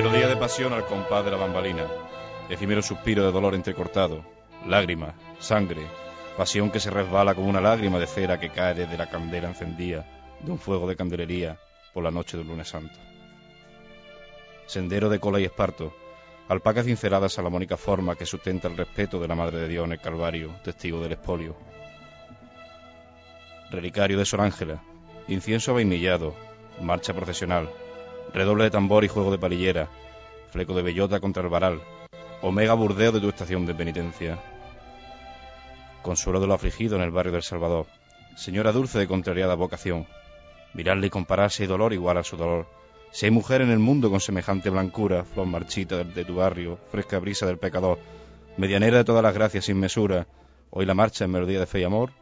Melodía de pasión al compás de la bambalina, efímero suspiro de dolor entrecortado, lágrima, sangre, pasión que se resbala como una lágrima de cera que cae desde la candela encendida de un fuego de candelería por la noche del lunes santo. Sendero de cola y esparto, alpacas cinceladas a la mónica forma que sustenta el respeto de la Madre de Dios en el Calvario, testigo del expolio. Relicario de Sor Ángela, incienso vainillado, marcha procesional, redoble de tambor y juego de palillera, fleco de bellota contra el varal, omega burdeo de tu estación de penitencia. Consuelo de lo afligido en el barrio del Salvador, señora dulce de contrariada vocación, mirarle y comparar si hay dolor igual a su dolor, si hay mujer en el mundo con semejante blancura, flor marchita de tu barrio, fresca brisa del pecador, medianera de todas las gracias sin mesura, hoy la marcha en melodía de fe y amor,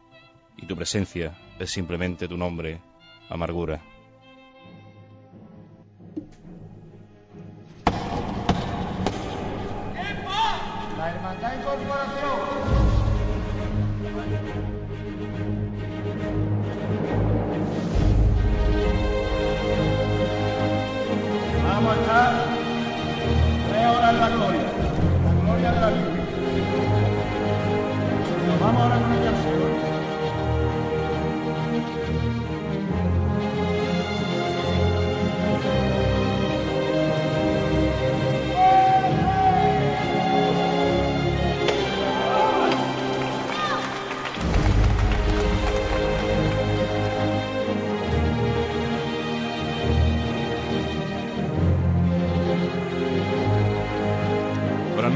y tu presencia es simplemente tu nombre, amargura.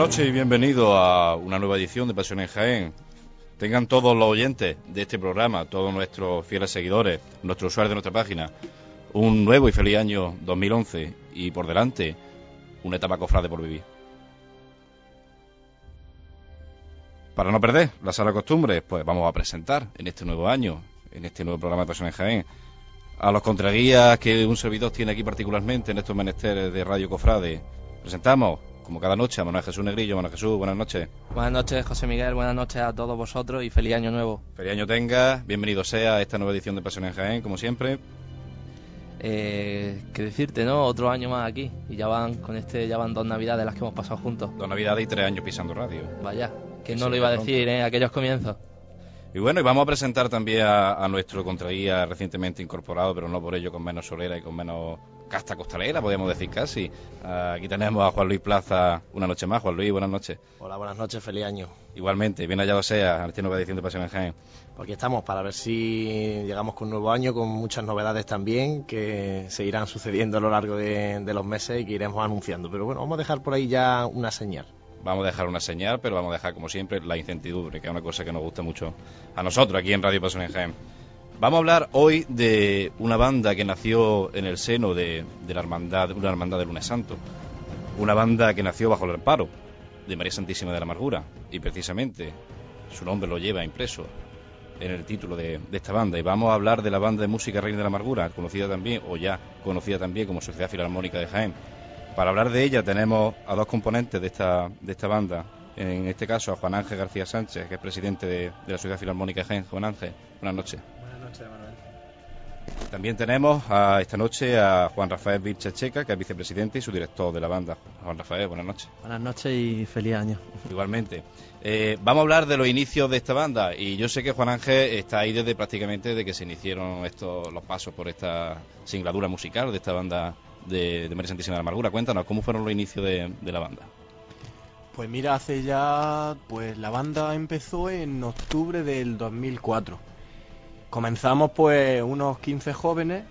Noches y bienvenidos a una nueva edición de Pasión en Jaén. Tengan todos los oyentes de este programa, todos nuestros fieles seguidores, nuestros usuarios de nuestra página, un nuevo y feliz año 2011 y por delante una etapa cofrade por vivir. Para no perder la sala de costumbres, pues vamos a presentar en este nuevo año, en este nuevo programa de Pasión en Jaén, a los contraguías que un servidor tiene aquí particularmente en estos menesteres de Radio Cofrade. Presentamos, como cada noche, a Manuel Jesús Negrillo. Manuel Jesús, buenas noches. Buenas noches, José Miguel. Buenas noches a todos vosotros y feliz año nuevo. Feliz año tenga, bienvenido sea a esta nueva edición de Pasión en Jaén, como siempre. Eh, ¿Qué decirte, no? Otro año más aquí. Y ya van, con este, ya van dos navidades las que hemos pasado juntos. Dos navidades y tres años pisando radio. Vaya, que no lo iba a decir, ¿eh? Aquellos comienzos. Y bueno, y vamos a presentar también a, a nuestro contraguía recientemente incorporado, pero no por ello con menos solera y con menos casta costalera, podríamos decir casi. Aquí tenemos a Juan Luis Plaza una noche más. Juan Luis, buenas noches. Hola, buenas noches, feliz año. Igualmente, bien hallado sea a esta nueva edición de Pasión en Jaén. Pues aquí estamos para ver si llegamos con un nuevo año, con muchas novedades también que se irán sucediendo a lo largo de, de los meses y que iremos anunciando. Pero bueno, vamos a dejar por ahí ya una señal. Vamos a dejar una señal, pero vamos a dejar, como siempre, la incertidumbre, que es una cosa que nos gusta mucho a nosotros aquí en Radio Pasión en Jaén. Vamos a hablar hoy de una banda que nació en el seno de, de la hermandad, una hermandad del lunes santo. Una banda que nació bajo el amparo de María Santísima de la Amargura. Y precisamente su nombre lo lleva impreso en el título de, de esta banda. Y vamos a hablar de la banda de música Reina de la Amargura, conocida también, o ya conocida también como Sociedad Filarmónica de Jaén. Para hablar de ella tenemos a dos componentes de esta, de esta banda. En este caso a Juan Ángel García Sánchez, que es presidente de, de la Sociedad Filarmónica de Jaén. Juan Ángel, buenas noches. Buenas noches, Manuel. También tenemos a, esta noche a Juan Rafael Vilchecheca, que es vicepresidente y su director de la banda. Juan Rafael, buenas noches. Buenas noches y feliz año. Igualmente. Eh, vamos a hablar de los inicios de esta banda y yo sé que Juan Ángel está ahí desde prácticamente de que se iniciaron estos los pasos por esta singladura musical de esta banda de, de María Santísima de la Amargura. Cuéntanos, ¿cómo fueron los inicios de, de la banda? Pues mira, hace ya, pues la banda empezó en octubre del 2004. Comenzamos pues unos 15 jóvenes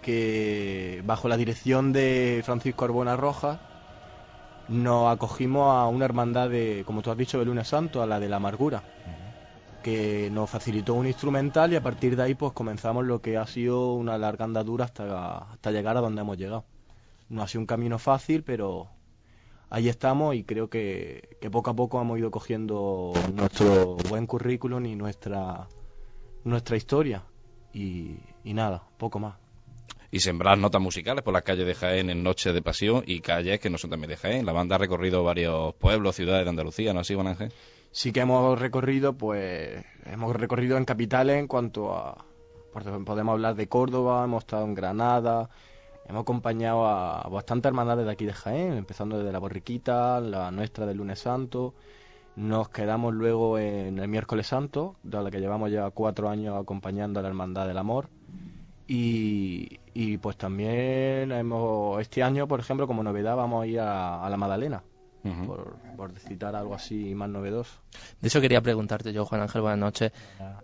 que bajo la dirección de Francisco Arbona Rojas nos acogimos a una hermandad de, como tú has dicho, de Lunes Santo, a la de la amargura, que nos facilitó un instrumental y a partir de ahí pues comenzamos lo que ha sido una larga andadura hasta, hasta llegar a donde hemos llegado. No ha sido un camino fácil, pero ahí estamos y creo que, que poco a poco hemos ido cogiendo nuestro buen currículum y nuestra, nuestra historia. Y, y nada, poco más. Y sembrar notas musicales por las calles de Jaén en Noches de Pasión y calles que no son también de Jaén. La banda ha recorrido varios pueblos, ciudades de Andalucía, ¿no así, Juan Ángel? Sí que hemos recorrido, pues, hemos recorrido en capitales en cuanto a, podemos hablar de Córdoba, hemos estado en Granada, Hemos acompañado a bastantes hermandades de aquí de Jaén, empezando desde la Borriquita, la nuestra del lunes santo. Nos quedamos luego en el miércoles santo, de la que llevamos ya cuatro años acompañando a la Hermandad del Amor. Y, y pues también hemos, este año, por ejemplo, como novedad, vamos a ir a, a la Madalena, por, por citar algo así más novedoso. De eso quería preguntarte yo, Juan Ángel, buenas noches.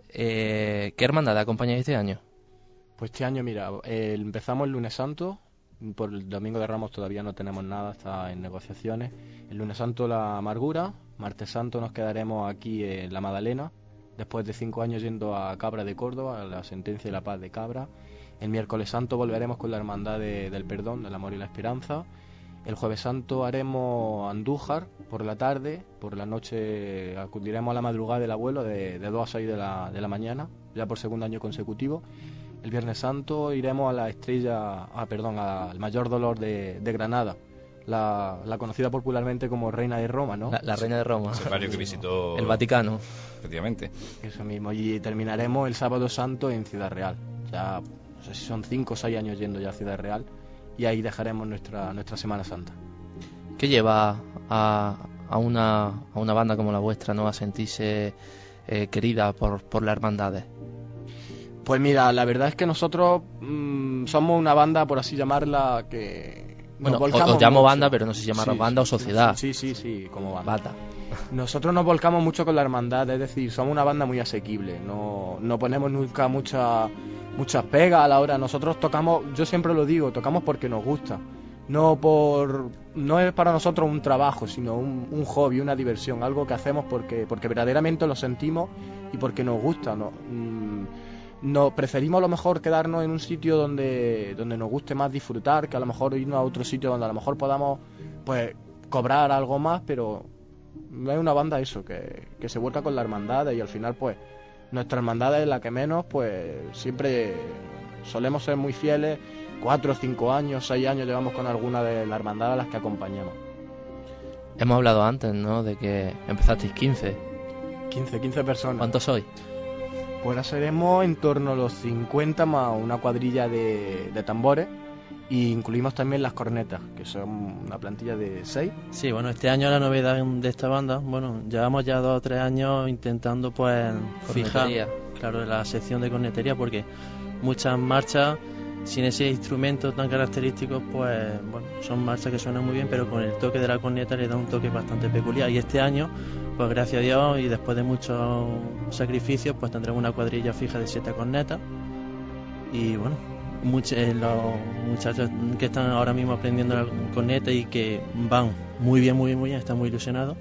Eh, ¿Qué hermandad acompañáis este año? Pues este año, mira, eh, empezamos el lunes santo, por el domingo de Ramos todavía no tenemos nada, está en negociaciones. El lunes santo la amargura, martes santo nos quedaremos aquí en la Madalena, después de cinco años yendo a Cabra de Córdoba, a la sentencia y la paz de Cabra. El miércoles santo volveremos con la hermandad de- del perdón, del amor y la esperanza. El jueves santo haremos Andújar por la tarde, por la noche acudiremos a la madrugada del abuelo de, de 2 a 6 de la, de mañana, ya por segundo año consecutivo. El Viernes Santo iremos a la estrella, ah, perdón, al mayor dolor de, de Granada, la, la conocida popularmente como Reina de Roma, ¿no? La, la Reina de Roma. Ese barrio que visitó. El Vaticano. Efectivamente. Eso mismo, y terminaremos el Sábado Santo en Ciudad Real. Ya, no sé si son 5 o 6 años yendo ya a Ciudad Real, y ahí dejaremos nuestra, nuestra Semana Santa. ¿Qué lleva a, a, una, a una banda como la vuestra ¿no? a sentirse eh, querida por, por las hermandades? Pues mira, la verdad es que nosotros mm, somos una banda, por así llamarla, que... Bueno, os- llamo mucho. banda, pero no sé si banda o sociedad. Sí, sí, sí, como banda. Bata. Nosotros nos volcamos mucho con la hermandad, es decir, somos una banda muy asequible, no, no ponemos nunca mucha, muchas pegas a la hora. Nosotros tocamos, yo siempre lo digo, tocamos porque nos gusta. No por no es para nosotros un trabajo, sino un, un hobby, una diversión, algo que hacemos porque, porque verdaderamente lo sentimos y porque nos gusta. ¿no? Mm, no, preferimos a lo mejor quedarnos en un sitio donde, donde nos guste más disfrutar, que a lo mejor irnos a otro sitio donde a lo mejor podamos pues cobrar algo más, pero no es una banda eso, que, que se vuelca con la hermandad y al final pues nuestra hermandad es la que menos, pues siempre solemos ser muy fieles, cuatro, cinco años, seis años llevamos con alguna de las hermandades a las que acompañamos. Hemos hablado antes, ¿no? De que empezasteis 15. 15, 15 personas. ¿Cuántos sois? Pues ahora seremos en torno a los 50 más una cuadrilla de, de tambores y incluimos también las cornetas, que son una plantilla de 6. Sí, bueno, este año la novedad de esta banda, bueno, llevamos ya dos o tres años intentando pues fijar, Cornetería. claro, la sección de cornetería porque muchas marchas sin ese instrumento tan característico, pues bueno, son marchas que suenan muy bien, pero con el toque de la corneta le da un toque bastante peculiar. Y este año, pues gracias a Dios y después de muchos sacrificios, pues tendremos una cuadrilla fija de siete cornetas. Y bueno, much- eh, los muchachos que están ahora mismo aprendiendo la corneta y que van muy bien, muy bien, muy bien, están muy ilusionados.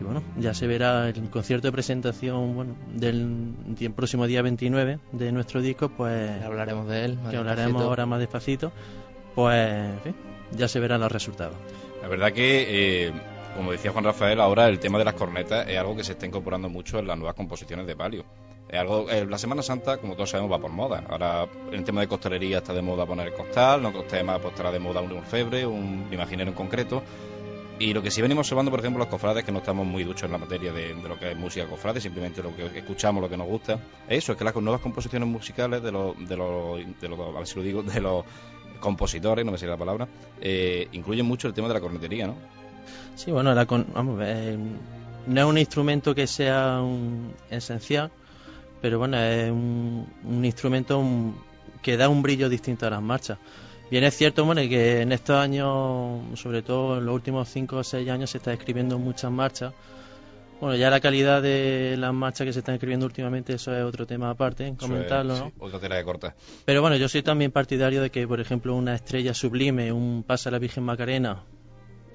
Y bueno, ya se verá el concierto de presentación bueno, del próximo día 29 de nuestro disco, pues Ya hablaremos de él. más que hablaremos despacito. ahora más despacito, pues en fin, ya se verán los resultados. La verdad que, eh, como decía Juan Rafael, ahora el tema de las cornetas es algo que se está incorporando mucho en las nuevas composiciones de palio. Es algo, eh, la Semana Santa, como todos sabemos, va por moda. Ahora, en el tema de costalería está de moda poner el costal, en otros temas pues, estará de moda un orfebre, un imaginero en concreto. Y lo que sí venimos observando, por ejemplo, los cofrades, que no estamos muy duchos en la materia de, lo que es música cofrade, simplemente lo que escuchamos, lo que nos gusta, es eso, es que las nuevas composiciones musicales de los, de los, de los si lo digo, de los compositores, no me sé la palabra, eh, incluyen mucho el tema de la cornetería, ¿no? Sí, bueno, la con- vamos, eh, no es un instrumento que sea esencial, pero bueno, es un, un instrumento que da un brillo distinto a las marchas. Bien es cierto, bueno, que en estos años, sobre todo en los últimos 5 o 6 años, se está escribiendo muchas marchas. Bueno, ya la calidad de las marchas que se están escribiendo últimamente, eso es otro tema aparte, comentarlo, es, ¿no? sí, otra tela de corta. Pero bueno, yo soy también partidario de que, por ejemplo, una estrella sublime, un pasa a la Virgen Macarena,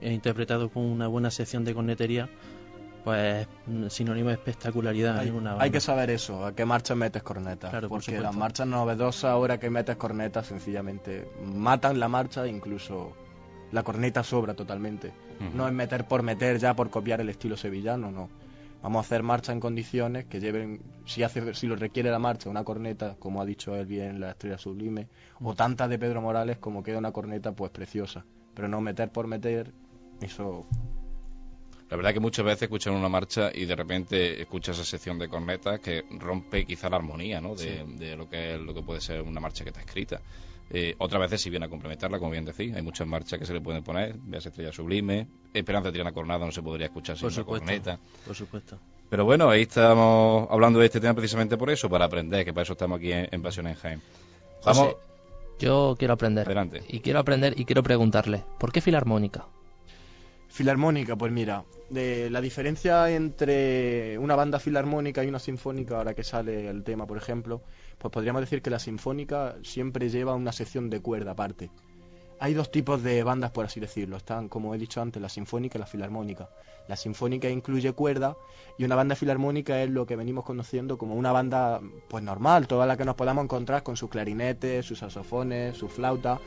eh, interpretado con una buena sección de cornetería, pues mm, sinónimo de espectacularidad Hay, en una hay que saber eso, a qué marcha metes. Claro, por porque las marchas novedosas, ahora que metes cornetas, sencillamente matan la marcha, incluso la corneta sobra totalmente. No es meter por meter ya por copiar el estilo sevillano, no. Vamos a hacer marcha en condiciones que lleven, si hace, si lo requiere la marcha, una corneta, como ha dicho él bien, la estrella sublime, o tantas de Pedro Morales como queda una corneta, pues preciosa. Pero no meter por meter, eso La verdad que muchas veces escuchas una marcha y de repente escuchas esa sección de cornetas que rompe quizá la armonía ¿no? de, de lo, que, lo que puede ser una marcha que está escrita. Eh, otras veces si viene a complementarla, como bien decís. Hay muchas marchas que se le pueden poner, veas Estrella Sublime, Esperanza de Triana Coronada no se podría escuchar sin Por una supuesto. corneta. Por supuesto. Pero bueno, ahí estamos hablando de este tema precisamente por eso, para aprender, que para eso estamos aquí en, en Pasión en Jaén. Vamos, Yo quiero aprender. Adelante. Y quiero aprender y quiero preguntarle, ¿por qué filarmónica? Filarmónica, pues mira, la diferencia entre una banda filarmónica y una sinfónica, ahora que sale el tema, por ejemplo, pues podríamos decir que la sinfónica siempre lleva una sección de cuerda aparte. Hay dos tipos de bandas, por así decirlo. Están, como he dicho antes, la sinfónica y la filarmónica. La sinfónica incluye cuerda y una banda filarmónica es lo que venimos conociendo como una banda pues normal, toda la que nos podamos encontrar con sus clarinetes, sus saxofones, su flauta.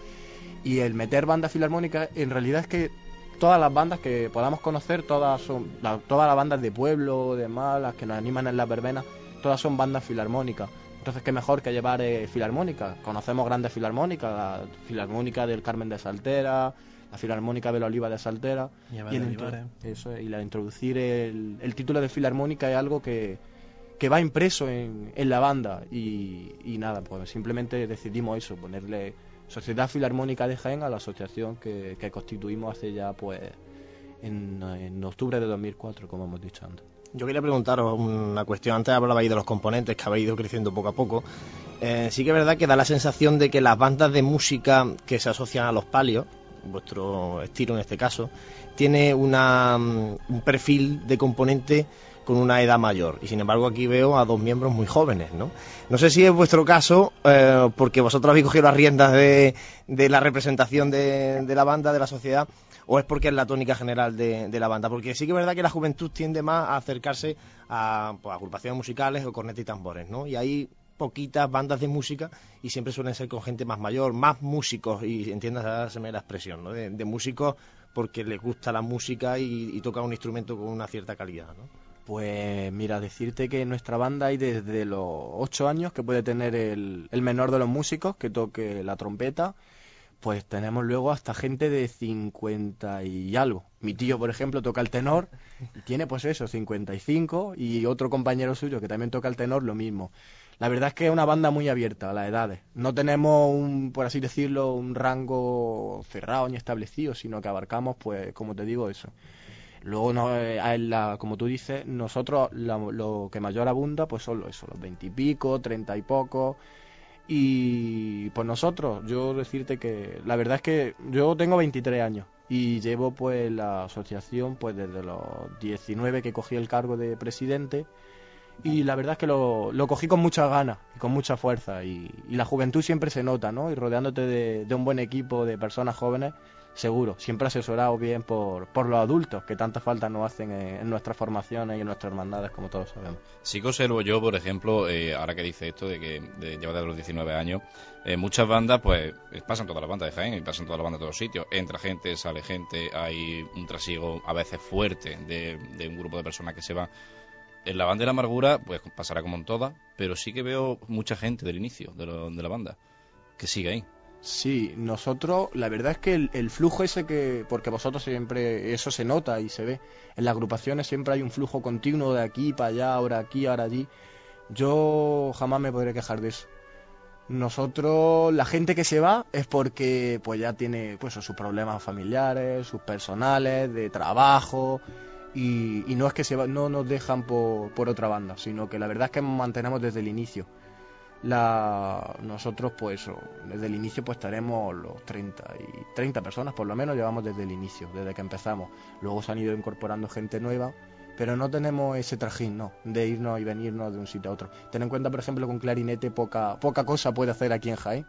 Y el meter banda filarmónica en realidad es que todas las bandas que podamos conocer, todas son la- todas las bandas de pueblo, de demás, las que nos animan en las verbenas, todas son bandas filarmónicas. Entonces, qué mejor que llevar eh, filarmónica. Conocemos grandes filarmónicas, la filarmónica del Carmen de Saltera, la filarmónica de la Oliva de Saltera. Y el eso es, y la introducir el, el título de filarmónica es algo que, que va impreso en, en la banda. Y, y nada, pues simplemente decidimos eso, ponerle Sociedad Filarmónica de Jaén a la asociación que, que constituimos hace ya pues en, en octubre de 2004, como hemos dicho antes. Yo quería preguntaros una cuestión. Antes hablabais de los componentes que habéis ido creciendo poco a poco. Eh, sí que es verdad que da la sensación de que las bandas de música que se asocian a los palios, vuestro estilo en este caso, tiene una, mm, un perfil de componente con una edad mayor. Y sin embargo aquí veo a dos miembros muy jóvenes, ¿no? No sé si es vuestro caso, eh, porque vosotros habéis cogido las riendas de, de la representación de, de la banda, de la sociedad, o es porque es la tónica general de, de la banda. Porque sí que es verdad que la juventud tiende más a acercarse a pues, agrupaciones musicales o cornetas y tambores, ¿no? Y hay poquitas bandas de música y siempre suelen ser con gente más mayor, más músicos, y entiéndaseme la expresión, ¿no? De, de músicos porque les gusta la música y, y tocan un instrumento con una cierta calidad, ¿no? Pues mira, decirte que en nuestra banda hay desde los 8 años que puede tener el, el menor de los músicos que toque la trompeta. Pues tenemos luego hasta gente de 50 y algo. Mi tío, por ejemplo, toca el tenor y tiene pues eso, 55 y otro compañero suyo que también toca el tenor lo mismo. La verdad es que es una banda muy abierta a las edades. No tenemos un, por así decirlo, un rango cerrado ni establecido, sino que abarcamos, pues, como te digo, eso. Luego, no, eh, la- como tú dices, nosotros lo que mayor abunda, pues son eso, los veintipico, treinta y poco. Y pues nosotros, yo decirte que la verdad es que yo tengo 23 años y llevo pues la asociación pues desde los 19 que cogí el cargo de presidente y la verdad es que lo, lo cogí con muchas ganas y con mucha fuerza y, y la juventud siempre se nota, ¿no? Y rodeándote de, de un buen equipo de personas jóvenes, seguro, siempre asesorado bien por, por los adultos que tanta falta nos hacen en, nuestras formaciones y en nuestras hermandades, como todos sabemos. Sí que observo yo, por ejemplo, eh, ahora que dice esto de que de, lleva desde los 19 años, eh, muchas bandas, pues pasan todas las bandas de Jaén y pasan todas las bandas de todos sitios. Entra gente, sale gente, hay un trasiego a veces fuerte de, de un grupo de personas que se va. En la banda de la amargura, pues pasará como en todas, pero sí que veo mucha gente del inicio de la banda que sigue ahí. Sí, nosotros, la verdad es que el, el flujo ese que, porque vosotros siempre, eso se nota y se ve, en las agrupaciones siempre hay un flujo continuo de aquí para allá, ahora aquí, ahora allí. Yo jamás me podré quejar de eso. Nosotros, la gente que se va es porque pues ya tiene pues sus problemas familiares, sus personales, de trabajo y, y no es que se va, no nos dejan por, por otra banda, sino que la verdad es que mantenemos desde el inicio la nosotros pues desde el inicio pues estaremos los 30 y 30 personas por lo menos llevamos desde el inicio desde que empezamos. Luego se han ido incorporando gente nueva pero no tenemos ese trajín no de irnos y venirnos de un sitio a otro. Ten en cuenta por ejemplo con clarinete poca poca cosa puede hacer aquí en Jaén.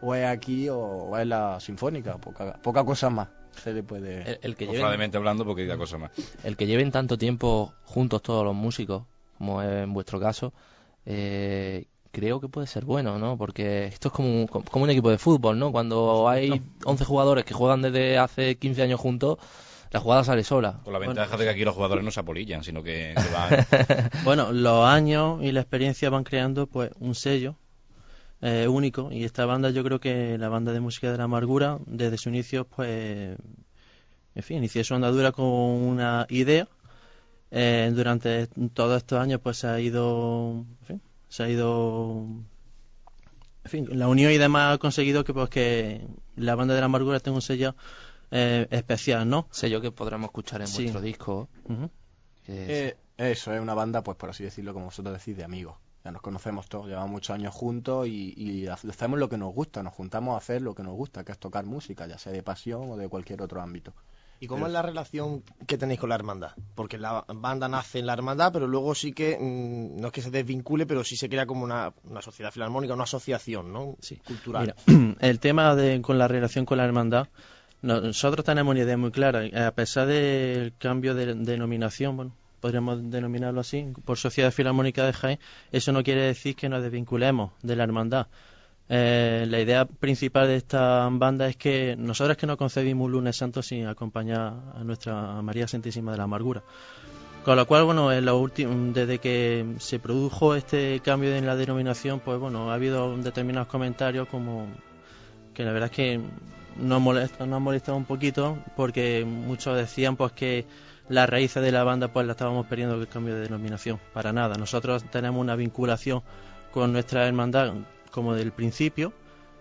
O es aquí o, o es la sinfónica poca poca cosa más se le puede El, el que lleven, hablando, porque diga cosa más. el que lleven tanto tiempo juntos todos los músicos, como es en vuestro caso, eh, creo que puede ser bueno, ¿no? Porque esto es como, un- como un equipo de fútbol, ¿no? Cuando hay 11 jugadores que juegan desde hace 15 años juntos, la jugada sale sola. Con la ventaja de que aquí los jugadores no se apolillan, sino que, que van. Bueno, los años y la experiencia van creando pues un sello eh, único y esta banda yo creo que la banda de música de la amargura desde su inicio pues en fin inició su andadura con una idea Eh, durante todos estos años pues se ha ido, en fin, se ha ido, en fin, la unión y demás ha conseguido que pues que la banda de la amargura tenga un sello eh, especial, ¿no? Sello que podremos escuchar en Sí. vuestro disco. Que- Eh, eso es una banda, pues por así decirlo, como vosotros decís, de amigos. Ya nos conocemos todos, llevamos muchos años juntos y, y ha- hacemos lo que nos gusta, nos juntamos a hacer lo que nos gusta, que es tocar música, ya sea de pasión o de cualquier otro ámbito. ¿Y cómo es la relación que tenéis con la hermandad? Porque la banda nace en la hermandad, pero luego sí que, mm, no es que se desvincule, pero sí se crea como una, una sociedad filarmónica, una asociación, ¿no? Sí. Cultural. Mira, el tema de con la relación con la hermandad, nosotros tenemos una idea muy clara. A pesar del cambio de denominación, bueno, podríamos denominarlo así, por Sociedad Filarmónica de Jaén, eso no quiere decir que nos desvinculemos de la hermandad. Eh, la idea principal de esta banda es que nosotros que no concebimos un lunes santo sin acompañar a nuestra María Santísima de la Amargura. Con lo cual, bueno, en lo desde que se produjo este cambio en la denominación, pues bueno, ha habido determinados comentarios como que la verdad es que nos molesta, nos ha molestado un poquito porque muchos decían pues que las raíces de la banda pues la estábamos perdiendo con el cambio de denominación. Para nada, nosotros tenemos una vinculación con nuestra hermandad como del principio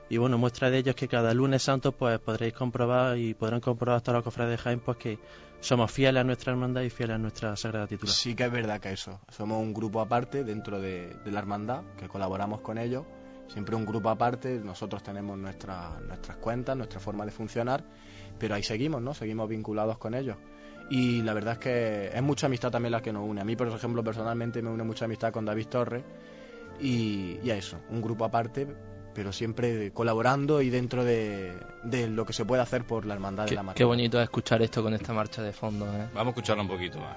y bueno, muestra de ello es que cada lunes santo pues podréis comprobar y podrán comprobar hasta los cofrades de Jaén pues que somos fieles a nuestra hermandad y fieles a nuestra sagrada titular. Sí que es verdad que eso. Somos un grupo aparte dentro de, la hermandad, que colaboramos con ellos. Siempre un grupo aparte, nosotros tenemos nuestra- nuestras cuentas, nuestra forma de funcionar, pero ahí seguimos, ¿no? Seguimos vinculados con ellos. Y la verdad es que es mucha amistad también la que nos une. A mí, por ejemplo, personalmente me une mucha amistad con David Torres. Y, y a eso, un grupo aparte, pero siempre colaborando y dentro de, de lo que se puede hacer por la hermandad de la marca. qué bonito es escuchar esto con esta marcha de fondo. ¿eh? Vamos a escucharla un poquito más.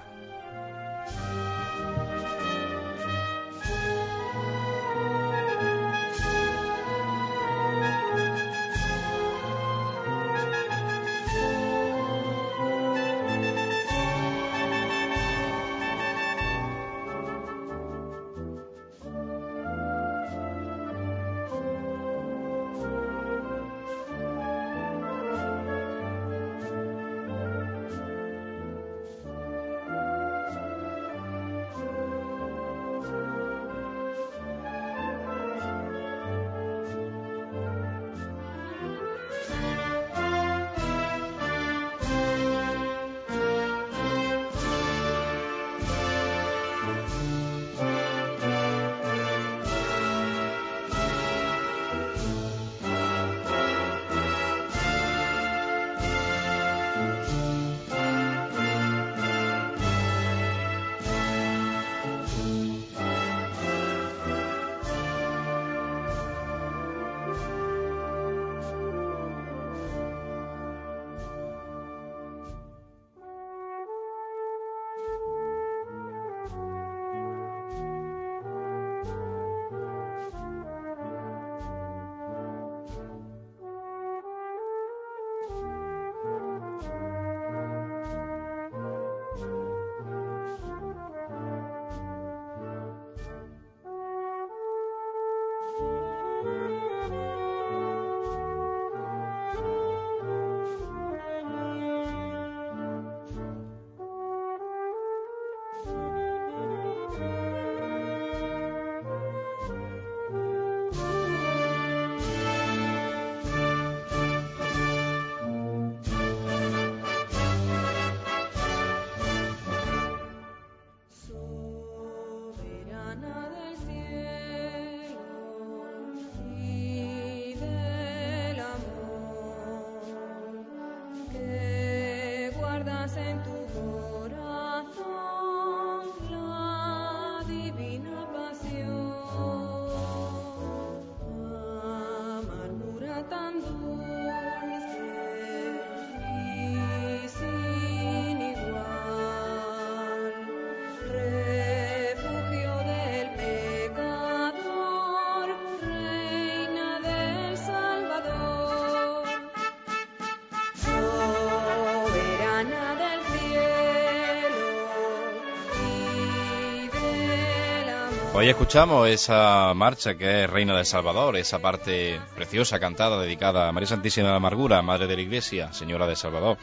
Hoy escuchamos esa marcha que es Reina del Salvador, esa parte preciosa cantada dedicada a María Santísima de la Amargura, Madre de la Iglesia, Señora del Salvador.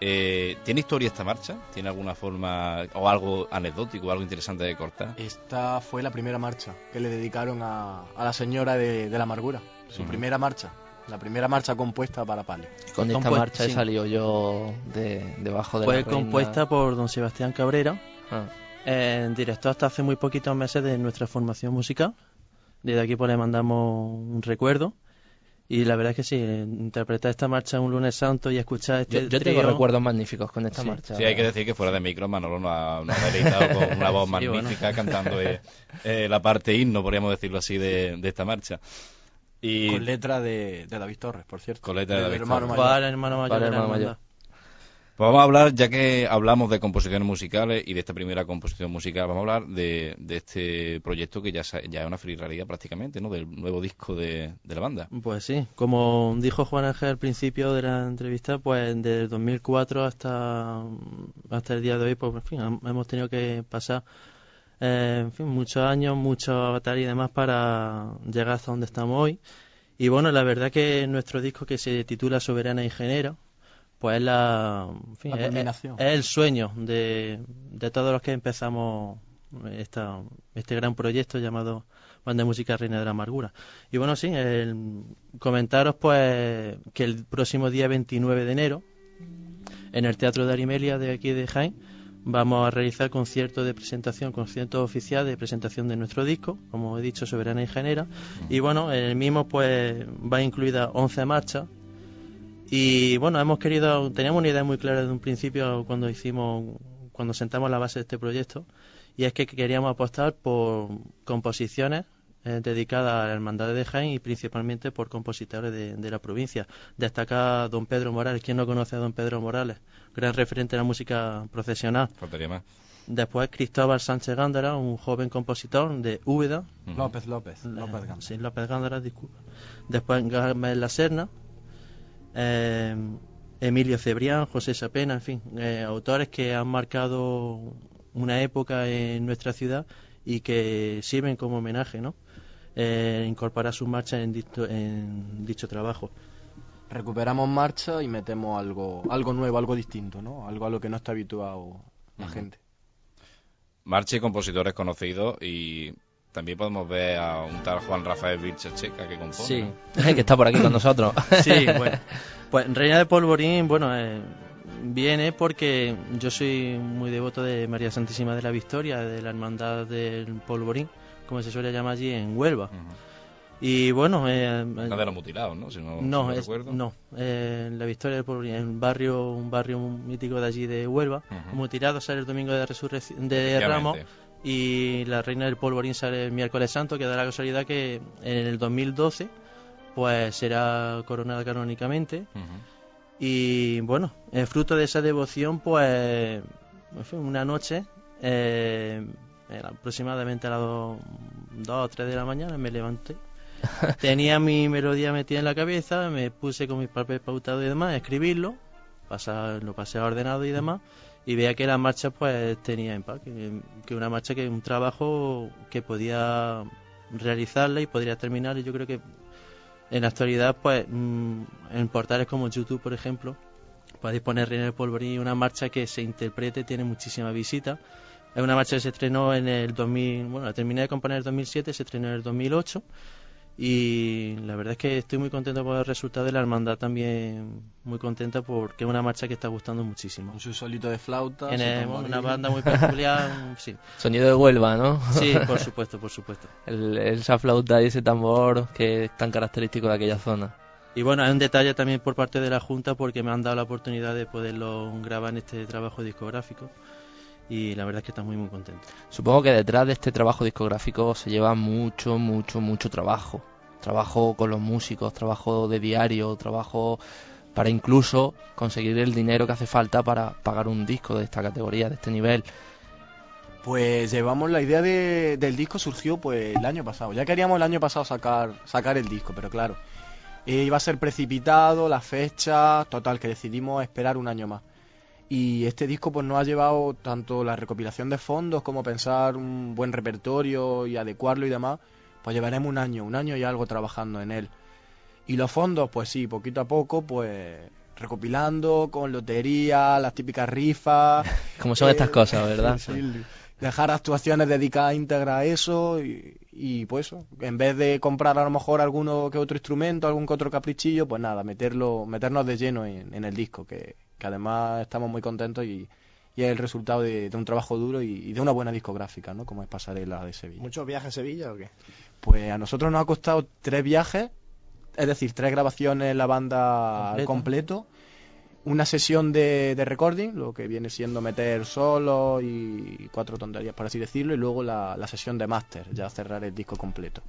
Eh, ¿Tiene historia esta marcha? ¿Tiene alguna forma o algo anecdótico, algo interesante de cortar? Esta fue la primera marcha que le dedicaron a, a la señora de, de la amargura. Su primera marcha. La primera marcha compuesta para palio. Con esta marcha he sí. salido yo de, debajo de Fue la reina. compuesta por don Sebastián Cabrera, Ah, eh, director hasta hace muy poquitos meses de nuestra formación musical. Desde aquí pues le mandamos un recuerdo. Y la verdad es que sí, interpretar esta marcha un lunes santo y escuchar este yo, yo tengo trío- recuerdos magníficos con esta Sí. marcha. Sí, hay que decir que fuera de micro Manolo nos ha, nos ha deleitado con una voz Sí, bueno. magnífica cantando eh, eh, la parte himno, podríamos decirlo así, de, de esta marcha. Y Con letra de, de David Torres, por cierto. Con letra de David Torres. Para el hermano mayor. Para el hermano. Pues vamos a hablar, ya que hablamos de composiciones musicales y de esta primera composición musical, vamos a hablar de, de este proyecto que ya, ya es una realidad prácticamente, ¿no? Del nuevo disco de, de la banda. Pues sí, como dijo Juan Ángel al principio de la entrevista, pues desde el 2004 hasta, hasta el día de hoy, pues en fin, hemos tenido que pasar eh, en fin, muchos años, mucha batalla y demás para llegar hasta donde estamos hoy. Y bueno, la verdad que nuestro disco que se titula Soberana Ingeniera, pues es la, en fin, La es- el sueño de, de todos los que empezamos esta, este gran proyecto llamado Banda de Música Reina de la Amargura. Y bueno, sí, el- comentaros pues que el próximo día 29 de enero, en el Teatro de Arimelia de aquí de Jaén, vamos a realizar concierto de presentación, concierto oficial de presentación de nuestro disco, como he dicho, Soberana Ingeniera. Y bueno, en el mismo pues va incluida 11 marchas. Y bueno, hemos querido, teníamos una idea muy clara desde un principio cuando hicimos, cuando sentamos la base de este proyecto, y es que queríamos apostar por composiciones eh, dedicadas a la hermandad de Jaén y principalmente por compositores de, de la provincia. Destaca don Pedro Morales, ¿quién no conoce a don Pedro Morales? Gran referente de la música procesional. Faltaría más. Después Cristóbal Sánchez Gándara, un joven compositor de Úbeda. López López. López Gámez. Sí, López Gándara, disculpa. Después Gámez La Serna, eh, Emilio Cebrián, José Sapena, en fin, eh, autores que han marcado una época en nuestra ciudad y que sirven como homenaje, ¿no? Eh, incorporar sus marchas en dicho, en dicho trabajo. Recuperamos marcha y metemos algo, algo nuevo, algo distinto, ¿no? Algo a lo que no está habituado la gente. Marcha y compositores conocidos y también podemos ver a un tal Juan Rafael Vilchecheca que compone. Sí, ¿no? que está por aquí con nosotros. Sí, bueno. Pues Reina de Polvorín, bueno, eh, viene porque yo soy muy devoto de María Santísima de la Victoria, de la Hermandad del Polvorín, como se suele llamar allí en Huelva. Y bueno, eh, Una de los mutilados, ¿no? Si no, si no, no es, recuerdo. no, eh, la Victoria del Polvorín, un barrio, un barrio mítico de allí de Huelva. Ujú. Mutilado sale el domingo de resurrección de Ramos. Y la Reina del Polvorín sale el miércoles santo, que da la casualidad que en el 2012 pues será coronada canónicamente y bueno, eh, fruto de esa devoción, pues, una noche, eh, aproximadamente a las 2 o 3 de la mañana, me levanté. Tenía mi melodía metida en la cabeza, me puse con mi papel pautado y demás a escribirlo, pasar, lo pasé a ordenado y demás, y veía que la marcha pues tenía empaque, que, que una marcha que un trabajo que podía realizarla y podría terminar, y yo creo que en la actualidad, pues, mm, en portales como YouTube, por ejemplo, podéis poner del Polvorín una marcha que se interprete, tiene muchísimas visitas. Es una marcha que se estrenó en el 2000, bueno, la terminé de componer en el 2007, se estrenó en el 2008 y la verdad es que estoy muy contento por el resultado de la hermandad también muy contenta porque es una marcha que está gustando muchísimo. Con su solito de flauta. Tiene una banda muy peculiar, sí, Sonido de Huelva, ¿no? sí, por supuesto, por supuesto. El- esa flauta y ese tambor que es tan característico de aquella zona. Y bueno, hay un detalle también por parte de la Junta porque me han dado la oportunidad de poderlo grabar en este trabajo discográfico y la verdad es que está muy muy contento. Supongo que detrás de este trabajo discográfico se lleva mucho, mucho, mucho trabajo. Trabajo con los músicos, trabajo de diario, trabajo para incluso conseguir el dinero que hace falta para pagar un disco de esta categoría, de este nivel. Pues llevamos la idea de- del disco surgió pues el año pasado. Ya queríamos el año pasado sacar sacar el disco, pero claro, eh, iba a ser precipitado la fecha, total que decidimos esperar un año más. Y este disco pues nos ha llevado tanto la recopilación de fondos como pensar un buen repertorio y adecuarlo y demás, pues llevaremos un año, un año y algo trabajando en él. Y los fondos, pues sí, poquito a poco, pues recopilando con lotería, las típicas rifas. Como son estas cosas, ¿verdad? sí, dejar actuaciones dedicadas íntegra a eso y, y, pues eso, en vez de comprar a lo mejor alguno que otro instrumento, algún que otro caprichillo, pues nada, meterlo, meternos de lleno en, en el disco, que, que además estamos muy contentos y, y es el resultado de, de un trabajo duro y, y de una buena discográfica, ¿no? Como es Pasarela de Sevilla. ¿Muchos viajes a Sevilla o qué? Pues a nosotros nos ha costado tres viajes, es decir, tres grabaciones en la banda Completa. completo, una sesión de, de recording, lo que viene siendo meter solo y cuatro tonterías, por así decirlo, y luego la, la sesión de máster, ya cerrar el disco completo.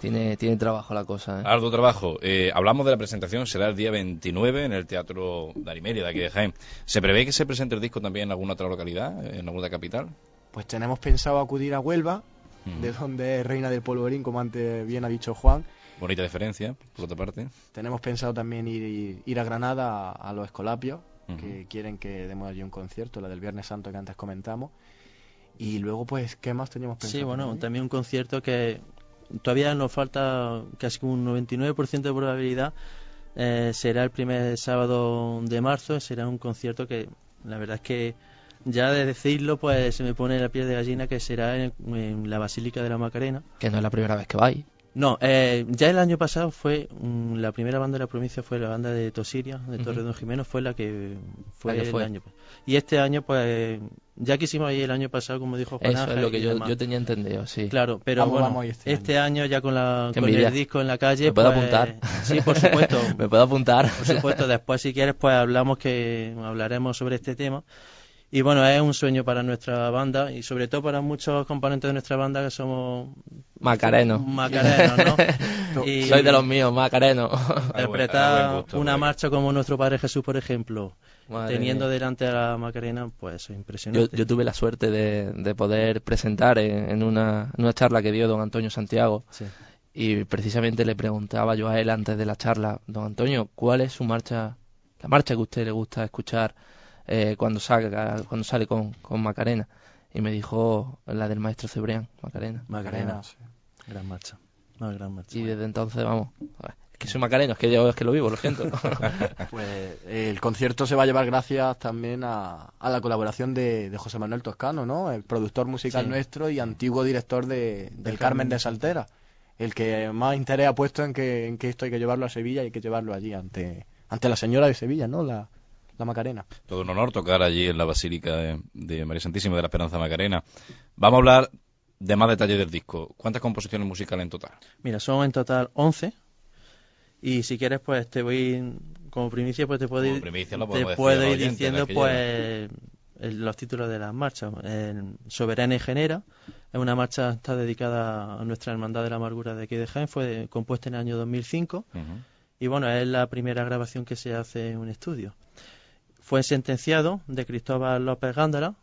Tiene, tiene trabajo la cosa, ¿eh? Arduo trabajo. Eh, hablamos de la presentación, será el día 29 en el Teatro Darimelia de aquí de Jaén. ¿Se prevé que se presente el disco también en alguna otra localidad, en alguna capital? Pues tenemos pensado acudir a Huelva, Mm. de donde es Reina del Polvorín, como antes bien ha dicho Juan. Bonita diferencia, por otra parte. Tenemos pensado también ir, ir a Granada a, a los Escolapios, que quieren que demos allí un concierto, la del Viernes Santo que antes comentamos. Y luego, pues, ¿qué más teníamos pensado? Sí, bueno, también un concierto que todavía nos falta casi un 99% de probabilidad. eh, será el primer sábado de marzo, será un concierto que la verdad es que ya de decirlo pues se me pone la piel de gallina que será en, en la Basílica de la Macarena. Que no es la primera vez que vais. No, eh, ya el año pasado fue mm, la primera banda de la provincia fue la banda de Tosiria, de. Torre Don Jimeno, fue la que fue La que el fue. año. Y este año pues ya quisimos ir el año pasado como dijo Juan Eso Ángel es lo que yo, tenía entendido, sí. Claro, pero Vamos, bueno, vamos este este, año. ya con, la, con el disco en la calle. ¿Me puedo pues, apuntar? Sí, por supuesto. ¿Me puedo apuntar? por supuesto, después si quieres pues hablamos que hablaremos sobre este tema. Y bueno, es un sueño para nuestra banda y sobre todo para muchos componentes de nuestra banda que somos Macareno. macarenos, ¿no? Y Soy de los míos, Macareno. interpretar gusto, una marcha como nuestro Padre Jesús, por ejemplo, Madre teniendo mía. delante a la Macarena, pues es Yo, impresionante. yo tuve la suerte de, de poder presentar en, en una, en una charla que dio don Antonio Santiago Sí. y precisamente le preguntaba yo a él antes de la charla, don Antonio, ¿cuál es su marcha, la marcha que a usted le gusta escuchar eh, cuando salga, cuando sale con, con Macarena? Y me dijo la del maestro Cebrián, Macarena. Macarena, sí. gran marcha. Una gran marcha. Y desde entonces, vamos, es que soy macareno, es que yo es que lo vivo, lo siento. Pues eh, el concierto se va a llevar gracias también a, a la colaboración de, de José Manuel Toscano, ¿no? El productor musical Sí. nuestro y antiguo director de, del Carmen de Saltera. El que más interés ha puesto en que, en que esto hay que llevarlo a Sevilla y hay que llevarlo allí ante, ante la señora de Sevilla, ¿no? La, la Macarena. Todo un honor tocar allí en la Basílica de, de María Santísima de la Esperanza Macarena. Vamos a hablar de más detalle del disco. ¿Cuántas composiciones musicales en total? Mira, son en total 11. Y si quieres, pues te voy, como primicia, pues te puedo ir, te puedo ir oyentes, diciendo, pues, el- los títulos de las marchas. El Soberana y Genera es una marcha está dedicada a nuestra Hermandad de la Amargura de aquí de Jaén. Fue compuesta en el año 2005. Ujú. Y bueno, es la primera grabación que se hace en un estudio. Fue sentenciado de Cristóbal López Gándara,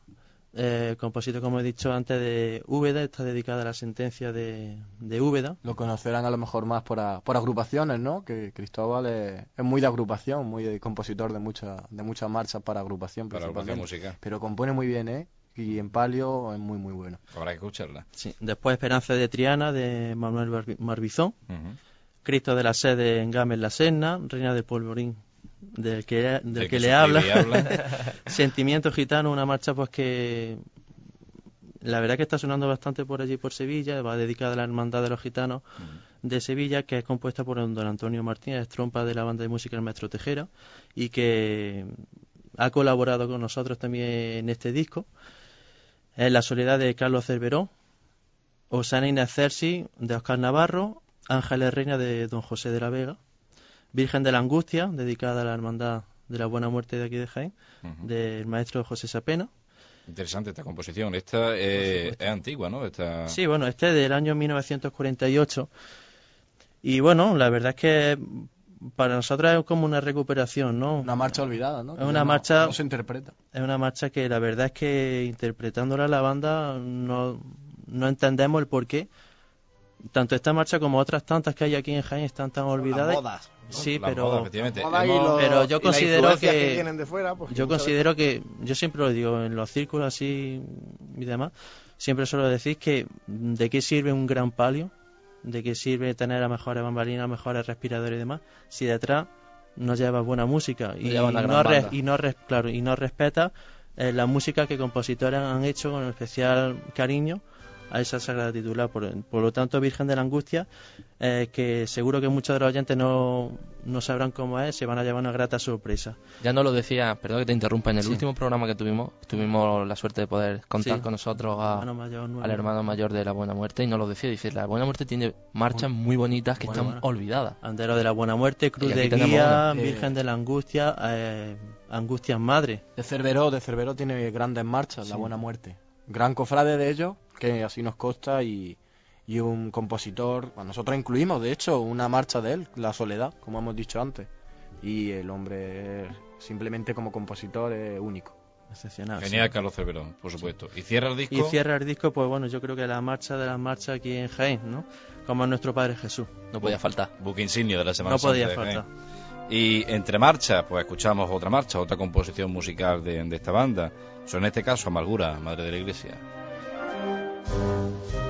eh, compositor, como he dicho antes, de Úbeda. Está dedicada a la sentencia de, de Úbeda. Lo conocerán a lo mejor más por, a- por agrupaciones, ¿no? Que Cristóbal es, es muy de agrupación, muy de compositor de, mucha, de muchas marchas para agrupación. Para principalmente. música. Pero compone muy bien, ¿eh? Y en palio es muy, muy bueno. Habrá que escucharla. Sí. Después Esperanza de Triana, de Manuel Barbi- Marbizón. Ujú. Cristo de la Sede en Gámez la Serna. Reina del Polvorín, del que, del Del que le habla. habla. Sentimiento Gitano, una marcha pues que la verdad que está sonando bastante por allí por Sevilla, va dedicada a la Hermandad de los Gitanos de Sevilla, que es compuesta por don Antonio Martínez, trompa de la banda de música El Maestro Tejera, y que ha colaborado con nosotros también en este disco. Es La Soledad de Carlos Cerveró, Osana Inacersi de Oscar Navarro, Ángeles Reina de don José de la Vega, Virgen de la Angustia, dedicada a la Hermandad de la Buena Muerte de aquí de Jaén, del maestro José Sapena. Interesante esta composición. Esta eh, es antigua, ¿no? Esta... Sí, bueno, este es del año 1948. Y bueno, la verdad es que para nosotros es como una recuperación, ¿no? Una marcha olvidada, ¿no? Es una no- marcha- No se interpreta. Es una marcha que la verdad es que interpretándola la banda no, no entendemos el por qué. Tanto esta marcha como otras tantas que hay aquí en Jaén están tan olvidadas. Las modas. ¿no? Sí, Las pero modas, efectivamente. Los- pero yo considero que- vienen de fuera, pues, yo considero que, yo siempre lo digo, en los círculos así y demás, siempre suelo decir que de qué sirve un gran palio, de qué sirve tener a mejores bambalinas, mejores respiradores y demás, si detrás no lleva buena música y, no, res- y no res- claro, y no respeta eh, la música que compositores han hecho con especial cariño a esa sagrada titular. Por, por lo tanto, Virgen de la Angustia, eh, que seguro que muchos de los oyentes no, no sabrán cómo es, se van a llevar una grata sorpresa. Ya nos lo decía, perdón que te interrumpa, en el Sí. último programa que tuvimos, tuvimos la suerte de poder contar Sí. con nosotros a- Hermano mayor nuevo. al hermano mayor de la Buena Muerte y nos lo decía, dice, la Buena Muerte tiene marchas muy bonitas que Bueno, están bueno. olvidadas. Andero de la Buena Muerte, Cruz de Guía, una. Eh, Virgen de la Angustia, eh, Angustias Madre. De Cerveró, de Cerveró tiene grandes marchas, La Buena Muerte. Gran cofrade de ellos, que así nos consta, y, y un compositor. bueno, nosotros incluimos, de hecho, una marcha de él, La Soledad, como hemos dicho antes. Y el hombre, simplemente como compositor, es único. Excepcional. Genial, sí. Carlos Cerverón, por supuesto. Y cierra el disco. Y cierra el disco, pues bueno, yo creo que la marcha de las marchas aquí en Jaén, ¿no? Como es nuestro Padre Jesús. No podía faltar. Buque insignia de la Semana No podía Santa Jaén. faltar. Y entre marchas, pues escuchamos otra marcha, otra composición musical de, de esta banda. Son en este caso Amargura, Madre de la Iglesia. Thank you.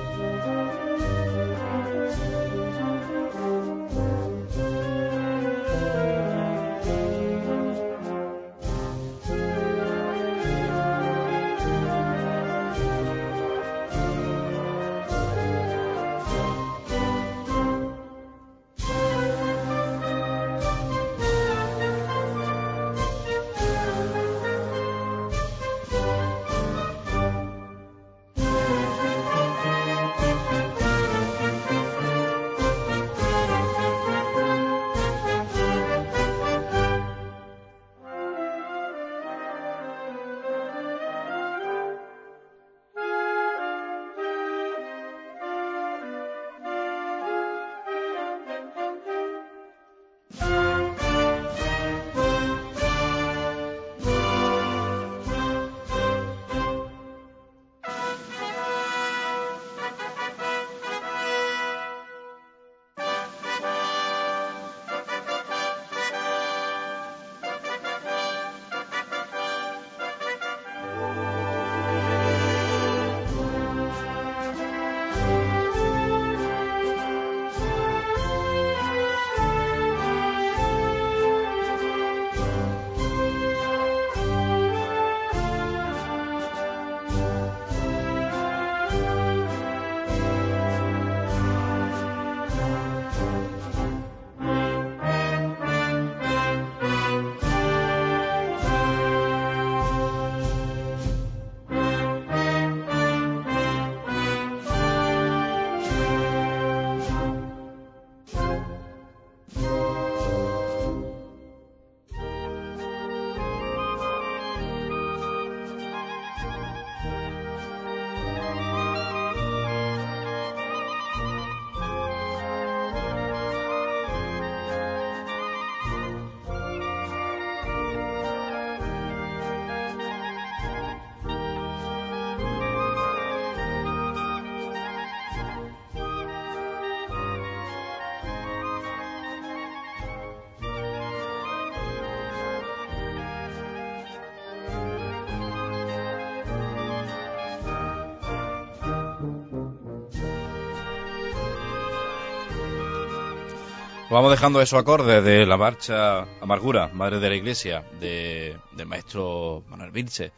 Vamos dejando esos acordes de la marcha Amargura, Madre de la Iglesia, de, del maestro Manuel Vilche,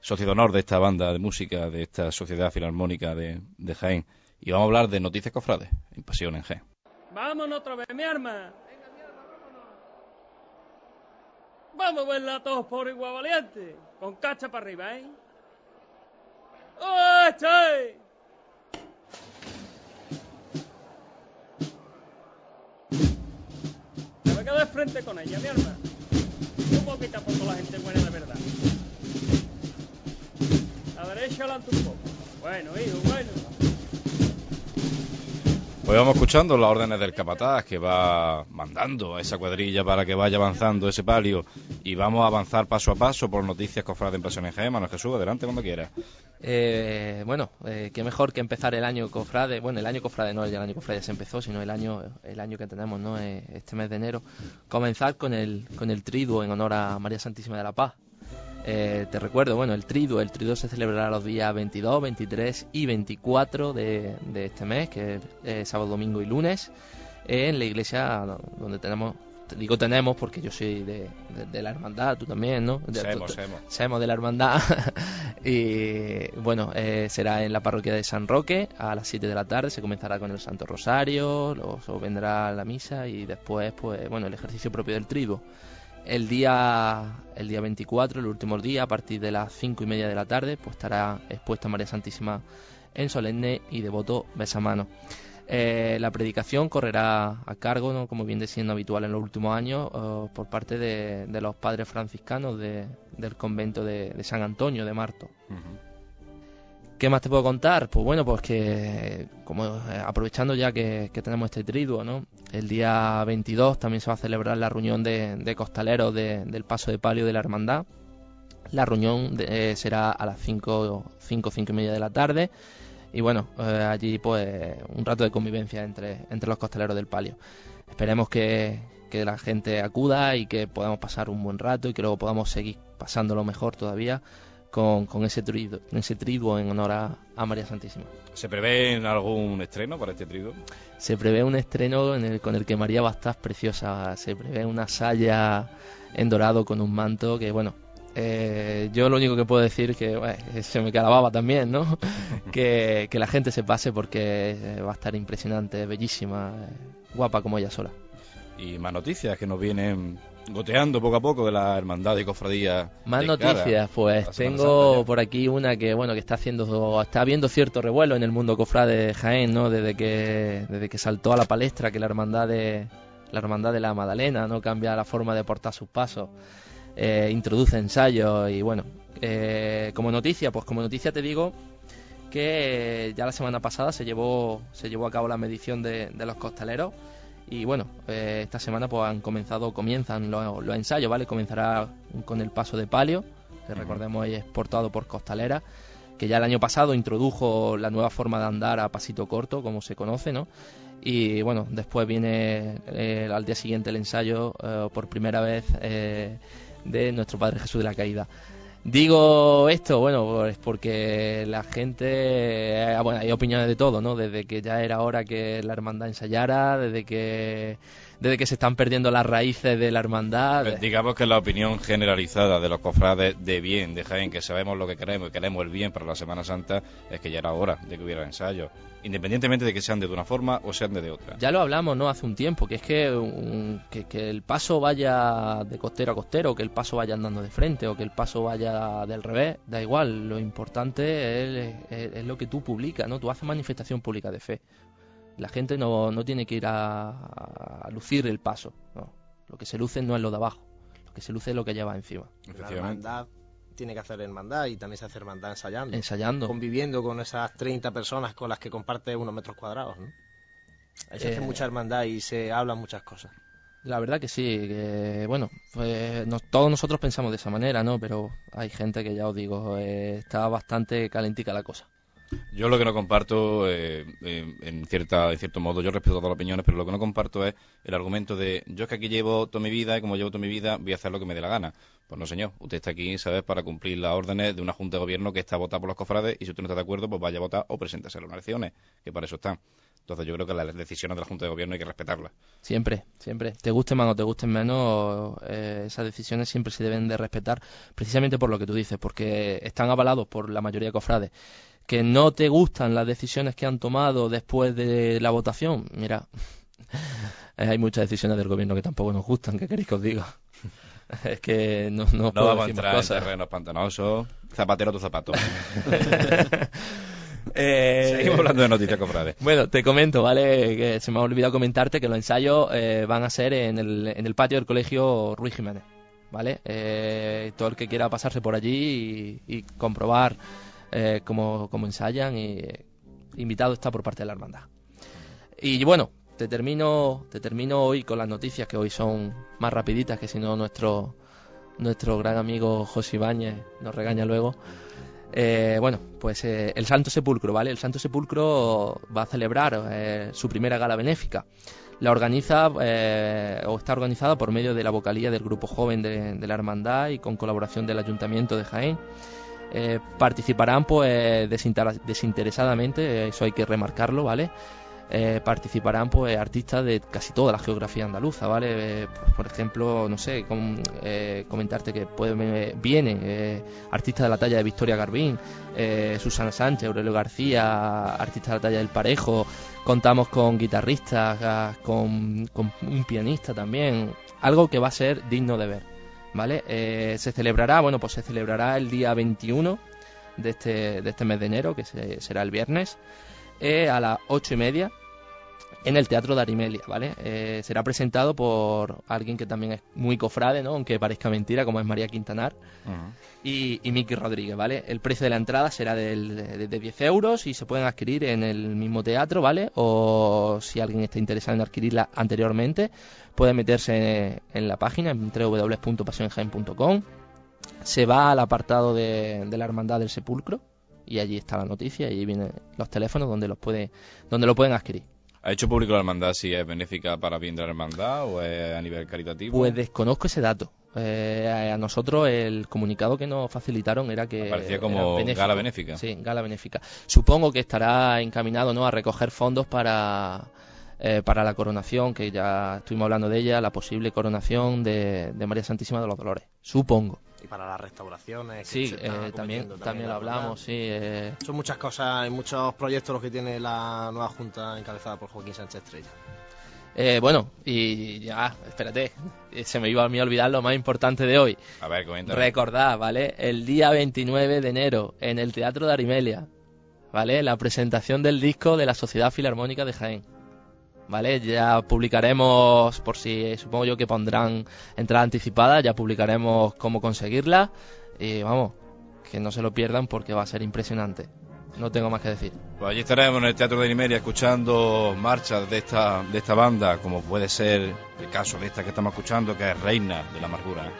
socio de honor de esta banda de música, de esta sociedad filarmónica de, de Jaén. Y vamos a hablar de Noticias Cofrades, en Pasión en Jaén. Vámonos otra vez, mi arma. Vamos a verla todos por igual valiente. Con cacha para arriba, ¿eh? ¡Oh, che! Me voy a quedar frente con ella, mi arma. Un poquito a poco la gente buena de verdad. A la derecha adelante un poco. Bueno, hijo, bueno. Pues vamos escuchando las órdenes del capataz que va mandando a esa cuadrilla para que vaya avanzando ese palio y vamos a avanzar paso a paso por noticias cofrades Pasión en Jaén. Manuel Jesús, adelante cuando quiera. Eh, bueno, eh, qué mejor que empezar el año cofrade. Bueno, el año cofrade no, ya el año cofrade ya se empezó, sino el año, el año que tenemos, ¿no? Eh, este mes de enero. Comenzar con el, con el triduo en honor a María Santísima de la Paz. Eh, te recuerdo, bueno, el triduo, el triduo se celebrará los días 22, 23 y 24 de, de este mes, que es eh, sábado, domingo y lunes, en la iglesia donde tenemos te digo tenemos porque yo soy de, de- de la hermandad, tú también, ¿no? Semos. Semos de la hermandad. y bueno, eh, será en la parroquia de San Roque a las 7 de la tarde. Se comenzará con el Santo Rosario, luego vendrá la misa y después, pues bueno, el ejercicio propio del triduo. El día, el día 24, el último día, a partir de las 5 y media de la tarde, pues estará expuesta María Santísima en solemne y devoto besamano. Eh, la predicación correrá a cargo, ¿no? como viene siendo habitual en los últimos años, eh, por parte de, de los padres franciscanos de- del convento de, de San Antonio de Marto. ¿Qué más te puedo contar? Pues bueno, pues que como eh, aprovechando ya que, tenemos este triduo, ¿no? El día 22 también se va a celebrar la reunión de, costaleros de- del Paso de Palio de la Hermandad. La reunión de- eh, será a las 5, 5, 5 y media de la tarde. Y bueno, eh, allí pues un rato de convivencia entre, entre los costaleros del palio. Esperemos que, que la gente acuda y que podamos pasar un buen rato y que luego podamos seguir pasándolo mejor todavía con, con ese, triduo, ese triduo en honor a, a María Santísima. ¿Se prevé en algún estreno para este trigo? Se prevé un estreno en el, con el que María va a estar preciosa. Se prevé una saya en dorado con un manto que, bueno, eh, yo lo único que puedo decir que bueno, se me queda la baba también, ¿no? que, que la gente se pase porque eh, va a estar impresionante, bellísima, eh, guapa como ella sola. Y más noticias que nos vienen goteando poco a poco de la hermandad y cofradía. Más noticias, pues tengo por aquí una que bueno que está haciendo está habiendo cierto revuelo en el mundo cofrade de Jaén, ¿no? Desde que desde que saltó a la palestra que la hermandad de la hermandad de la Madalena, ¿no? Cambia la forma de portar sus pasos, eh, introduce ensayos y bueno, eh, como noticia, pues como noticia te digo que ya la semana pasada se llevó se llevó a cabo la medición de, de los costaleros y bueno, eh, esta semana pues han comenzado, comienzan los, los ensayos, ¿vale? Comenzará con el paso de palio, que recordemos es portado por Costalera, que ya el año pasado introdujo la nueva forma de andar a pasito corto, como se conoce, ¿no? Y bueno, después viene eh, al día siguiente el ensayo eh, por primera vez de nuestro Padre Jesús de la Caída. Digo esto, bueno, pues porque la gente, eh, bueno, hay opiniones de todo, ¿no? Desde que ya era hora que la hermandad ensayara, desde que, desde que se están perdiendo las raíces de la hermandad. Pues Digamos que la opinión generalizada de los cofrades de bien de Jaén, que sabemos lo que queremos y queremos el bien para la Semana Santa, es que ya era hora de que hubiera ensayos, independientemente de que sean de una forma o sean de otra. Ya lo hablamos, ¿no? Hace un tiempo, que es que, un- que, que el paso vaya de costero a costero, que el paso vaya andando de frente o que el paso vaya del revés, da igual. Lo importante es, es- es lo que tú publicas, ¿no? Tú haces manifestación pública de fe. La gente no, no tiene que ir a, a lucir el paso, no. Lo que se luce no es lo de abajo, lo que se luce es lo que lleva encima. La hermandad tiene que hacer hermandad y también se hace hermandad ensayando. Ensayando. Conviviendo con esas 30 personas con las que comparte unos metros cuadrados, ¿no? Ahí se Eh, hace mucha hermandad y se hablan muchas cosas. La verdad que sí, que bueno, pues nos- todos nosotros pensamos de esa manera, ¿no? Pero hay gente que ya os digo, eh, está bastante calentica la cosa. Yo lo que no comparto, eh, eh, en, cierta, en cierto modo, yo respeto todas las opiniones, pero lo que no comparto es el argumento de yo es que aquí llevo toda mi vida y como llevo toda mi vida voy a hacer lo que me dé la gana. Pues no, señor. Usted está aquí, ¿sabes?, para cumplir las órdenes de una junta de gobierno que está votada por los cofrades y si usted no está de acuerdo, pues vaya a votar o preséntese a las elecciones, que para eso están. Entonces yo creo que las decisiones de la junta de gobierno hay que respetarlas. Siempre, siempre. Te gusten más o te gusten menos, eh, esas decisiones siempre se deben de respetar, precisamente por lo que tú dices, porque están avalados por la mayoría de cofrades. Que no te gustan las decisiones que han tomado después de la votación, mira, eh, hay muchas decisiones del gobierno que tampoco nos gustan, ¿qué queréis que os diga? es que no, no, No puedo vamos a más entrar en cosas. terrenos pantanosos. Zapatero tu zapato. Eh, Seguimos hablando de noticias cofrades. Bueno, te comento, ¿vale? Que se me ha olvidado comentarte que los ensayos eh, van a ser en el, en el patio del colegio Ruiz Jiménez, ¿vale? Eh, todo el que quiera pasarse por allí y, y comprobar eh, cómo, cómo ensayan, y, eh, invitado está por parte de la hermandad. Y bueno, te termino, te termino hoy con las noticias que hoy son más rapiditas que si no nuestro, nuestro gran amigo José Ibáñez nos regaña luego. Eh, bueno, pues eh, el Santo Sepulcro, ¿vale? El Santo Sepulcro va a celebrar eh, su primera gala benéfica. La organiza eh, o está organizada por medio de la vocalía del grupo joven de, de la hermandad y con colaboración del Ayuntamiento de Jaén. Eh, participarán pues desinter- desinteresadamente, eso hay que remarcarlo, ¿vale? eh, participarán pues artistas de casi toda la geografía andaluza, ¿vale? Eh, pues, por ejemplo, no sé, com- eh, comentarte que pueden, vienen artistas de la talla de Victoria Garbín, Susana Sánchez, Aurelio García, artistas de la talla del Parejo, contamos con guitarristas, ah, con, con un pianista también, algo que va a ser digno de ver, ¿vale? Eh, se celebrará, bueno, pues se celebrará el día 21 de este, de este mes de enero, que se- será el viernes, eh, a las ocho y media en el Teatro de Arimelia, ¿vale? Eh, será presentado por alguien que también es muy cofrade, ¿no? Aunque parezca mentira, como es María Quintanar y, y Miki Rodríguez, ¿vale? El precio de la entrada será del- de, de 10 euros y se pueden adquirir en el mismo teatro, ¿vale? O si alguien está interesado en adquirirla anteriormente, puede meterse en, la página en www.pasionjaen.com se va al apartado de, de la Hermandad del Sepulcro y allí está la noticia y allí vienen los teléfonos donde los puede donde lo pueden adquirir. ¿Ha hecho público la hermandad si es benéfica para bien de la hermandad o es a nivel caritativo? Pues desconozco ese dato. Eh, a nosotros el comunicado que nos facilitaron era que Parecía como benéfico. gala benéfica. Sí, gala benéfica. Supongo que estará encaminado ¿no? a recoger fondos para eh, para la coronación, que ya estuvimos hablando de ella, la posible coronación de, de María Santísima de los Dolores. Supongo. Y para las restauraciones. que Sí, eh, también, también lo hablamos, sí. eh, Son muchas cosas y muchos proyectos los que tiene la nueva Junta encabezada por Joaquín Sánchez Estrella. Eh, bueno, y ya, espérate, eh, se me iba a mí a olvidar lo más importante de hoy. A ver, coméntame. Recordad, ¿vale? El día 29 de enero, en el Teatro de Arimelia, ¿vale? La presentación del disco de la Sociedad Filarmónica de Jaén. ¿Vale? Ya publicaremos, por si supongo yo que pondrán entrada anticipada, ya publicaremos cómo conseguirla. Y vamos, que no se lo pierdan porque va a ser impresionante. No tengo más que decir. Pues allí estaremos en el Teatro de Nimeria escuchando marchas de esta, de esta banda, como puede ser el caso de esta que estamos escuchando, que es Reina de la Amargura.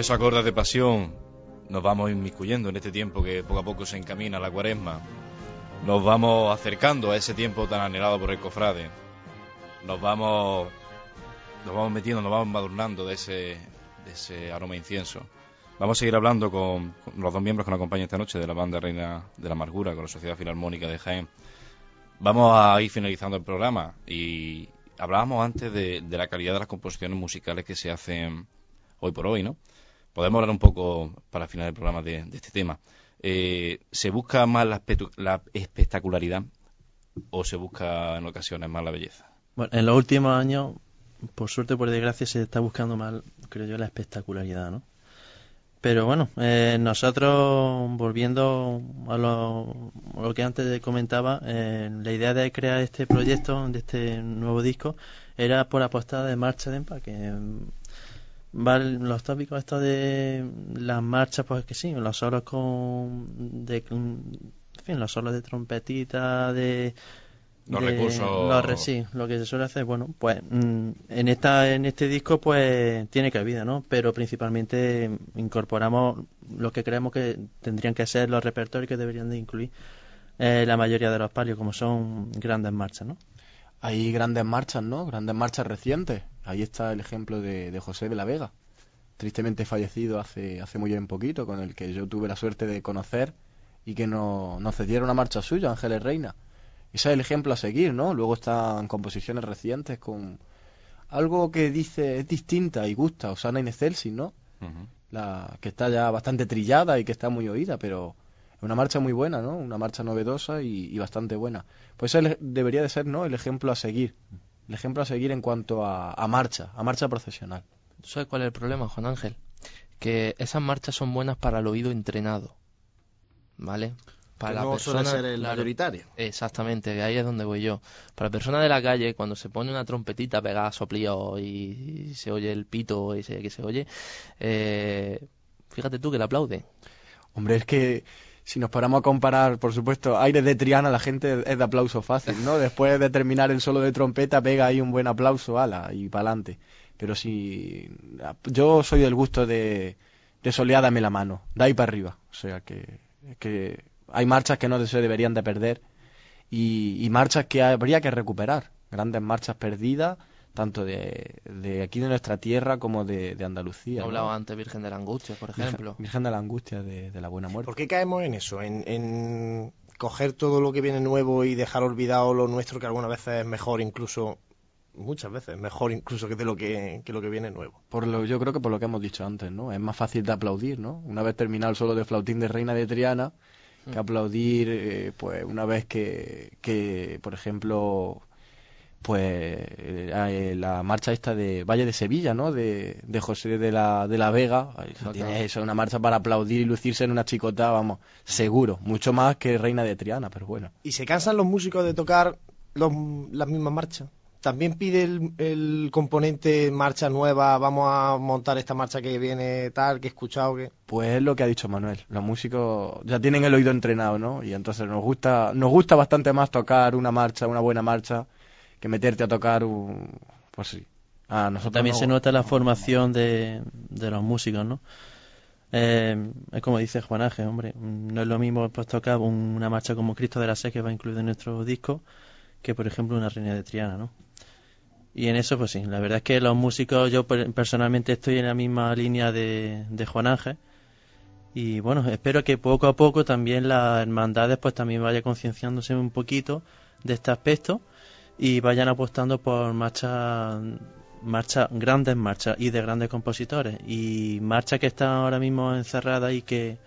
Esos acordes de pasión nos vamos inmiscuyendo en este tiempo que poco a poco se encamina a la cuaresma. Nos vamos acercando a ese tiempo tan anhelado por el cofrade. Nos vamos, nos vamos metiendo, nos vamos embadurnando de ese, de ese aroma incienso. Vamos a seguir hablando con, los dos miembros que nos acompañan esta noche de la banda Reina de la Amargura, con la Sociedad Filarmónica de Jaén. Vamos a ir finalizando el programa y hablábamos antes de la calidad de las composiciones musicales que se hacen hoy por hoy, ¿no? Podemos hablar un poco para final del programa de, de este tema. Eh, ¿Se busca más la, espectacularidad o se busca en ocasiones más la belleza? Bueno, en los últimos años, por suerte o por desgracia, se está buscando más, creo yo, la espectacularidad, ¿no? Pero bueno, eh, nosotros, volviendo a lo, a lo que antes comentaba, eh, la idea de crear este proyecto, de este nuevo disco, era por apostar de marcha de empaque. Vale, los tópicos estos de las marchas, pues que sí, los solos con, de, en fin, los solos de trompetita, de Los de- recursos- los sí, lo que se suele hacer, bueno, pues mm, en esta en este disco pues tiene cabida, ¿no? Pero principalmente incorporamos lo que creemos que tendrían que ser los repertorios que deberían de incluir eh, la mayoría de los palios, como son grandes marchas, ¿no? Hay grandes marchas, ¿no? Grandes marchas recientes. Ahí está el ejemplo de, de José de la Vega, tristemente fallecido hace, hace muy bien poquito, con el que yo tuve la suerte de conocer y que no- nos cediera una marcha suya, Ángeles Reina. Ese es el ejemplo a seguir, ¿no? Luego están composiciones recientes con algo que dice es distinta y gusta, Osana in Excelsis, ¿no? Ujú. la que está ya bastante trillada y que está muy oída, pero es una marcha muy buena, ¿no? Una marcha novedosa y, y bastante buena. Pues ese debería de ser, ¿no? El ejemplo a seguir. El ejemplo a seguir en cuanto a, a marcha, a marcha profesional. ¿Tú ¿Sabes cuál es el problema, Juan Ángel? Que esas marchas son buenas para el oído entrenado. ¿Vale? Para la no suele persona, ser el claro, mayoritario. Exactamente, ahí es donde voy yo. Para la persona de la calle, cuando se pone una trompetita pegada a soplío y, y se oye el pito ese que se oye, eh, fíjate tú que le aplaude. Hombre, es que si nos paramos a comparar, por supuesto, aires de Triana, la gente es de aplauso fácil, ¿no? Después de terminar el solo de trompeta, pega ahí un buen aplauso, ala, y para adelante. Pero si. Yo soy del gusto de, de soleádame la mano, de ahí para arriba. O sea que, que hay marchas que no se deberían de perder y, y marchas que habría que recuperar. Grandes marchas perdidas, tanto de, de aquí de nuestra tierra como de, de Andalucía. ¿no? Hablaba antes Virgen de la Angustia, por ejemplo. Virgen, Virgen de la Angustia, de, de la Buena Muerte. ¿Por qué caemos en eso? En, en coger todo lo que viene nuevo y dejar olvidado lo nuestro, que algunas veces es mejor incluso, muchas veces, mejor incluso que de lo que, que lo que viene nuevo. Por lo, yo creo que por lo que hemos dicho antes, ¿no? Es más fácil de aplaudir, ¿no? Una vez terminado el solo de flautín de Reina de Triana, que aplaudir, eh, pues una vez que, que por ejemplo, pues eh, eh, la marcha esta de Valle de Sevilla, ¿no? De, de José de la, de la Vega, eso tiene eso, una marcha para aplaudir y lucirse en una chicota, vamos, seguro, mucho más que Reina de Triana, pero bueno. ¿Y se cansan los músicos de tocar los- las mismas marchas? ¿También pide el, el componente marcha nueva, vamos a montar esta marcha que viene tal, que he escuchado que... Pues es lo que ha dicho Manuel. Los músicos ya tienen el oído entrenado, ¿no? Y entonces nos gusta, nos gusta bastante más tocar una marcha, una buena marcha, que meterte a tocar un, pues sí. A nosotros También se nota la formación de, de los músicos, ¿no? Eh, es como dice Juan Ángel, hombre, no es lo mismo pues tocar un- una marcha como Cristo de la Sé que va incluido en nuestro disco que por ejemplo una Reina de Triana, ¿no? Y en eso pues sí, la verdad es que los músicos, yo per- personalmente estoy en la misma línea de, de Juan Ángel y bueno, espero que poco a poco también las hermandades pues también vaya concienciándose un poquito de este aspecto y vayan apostando por marchas marchas grandes marchas y de grandes compositores y marchas que están ahora mismo encerradas y que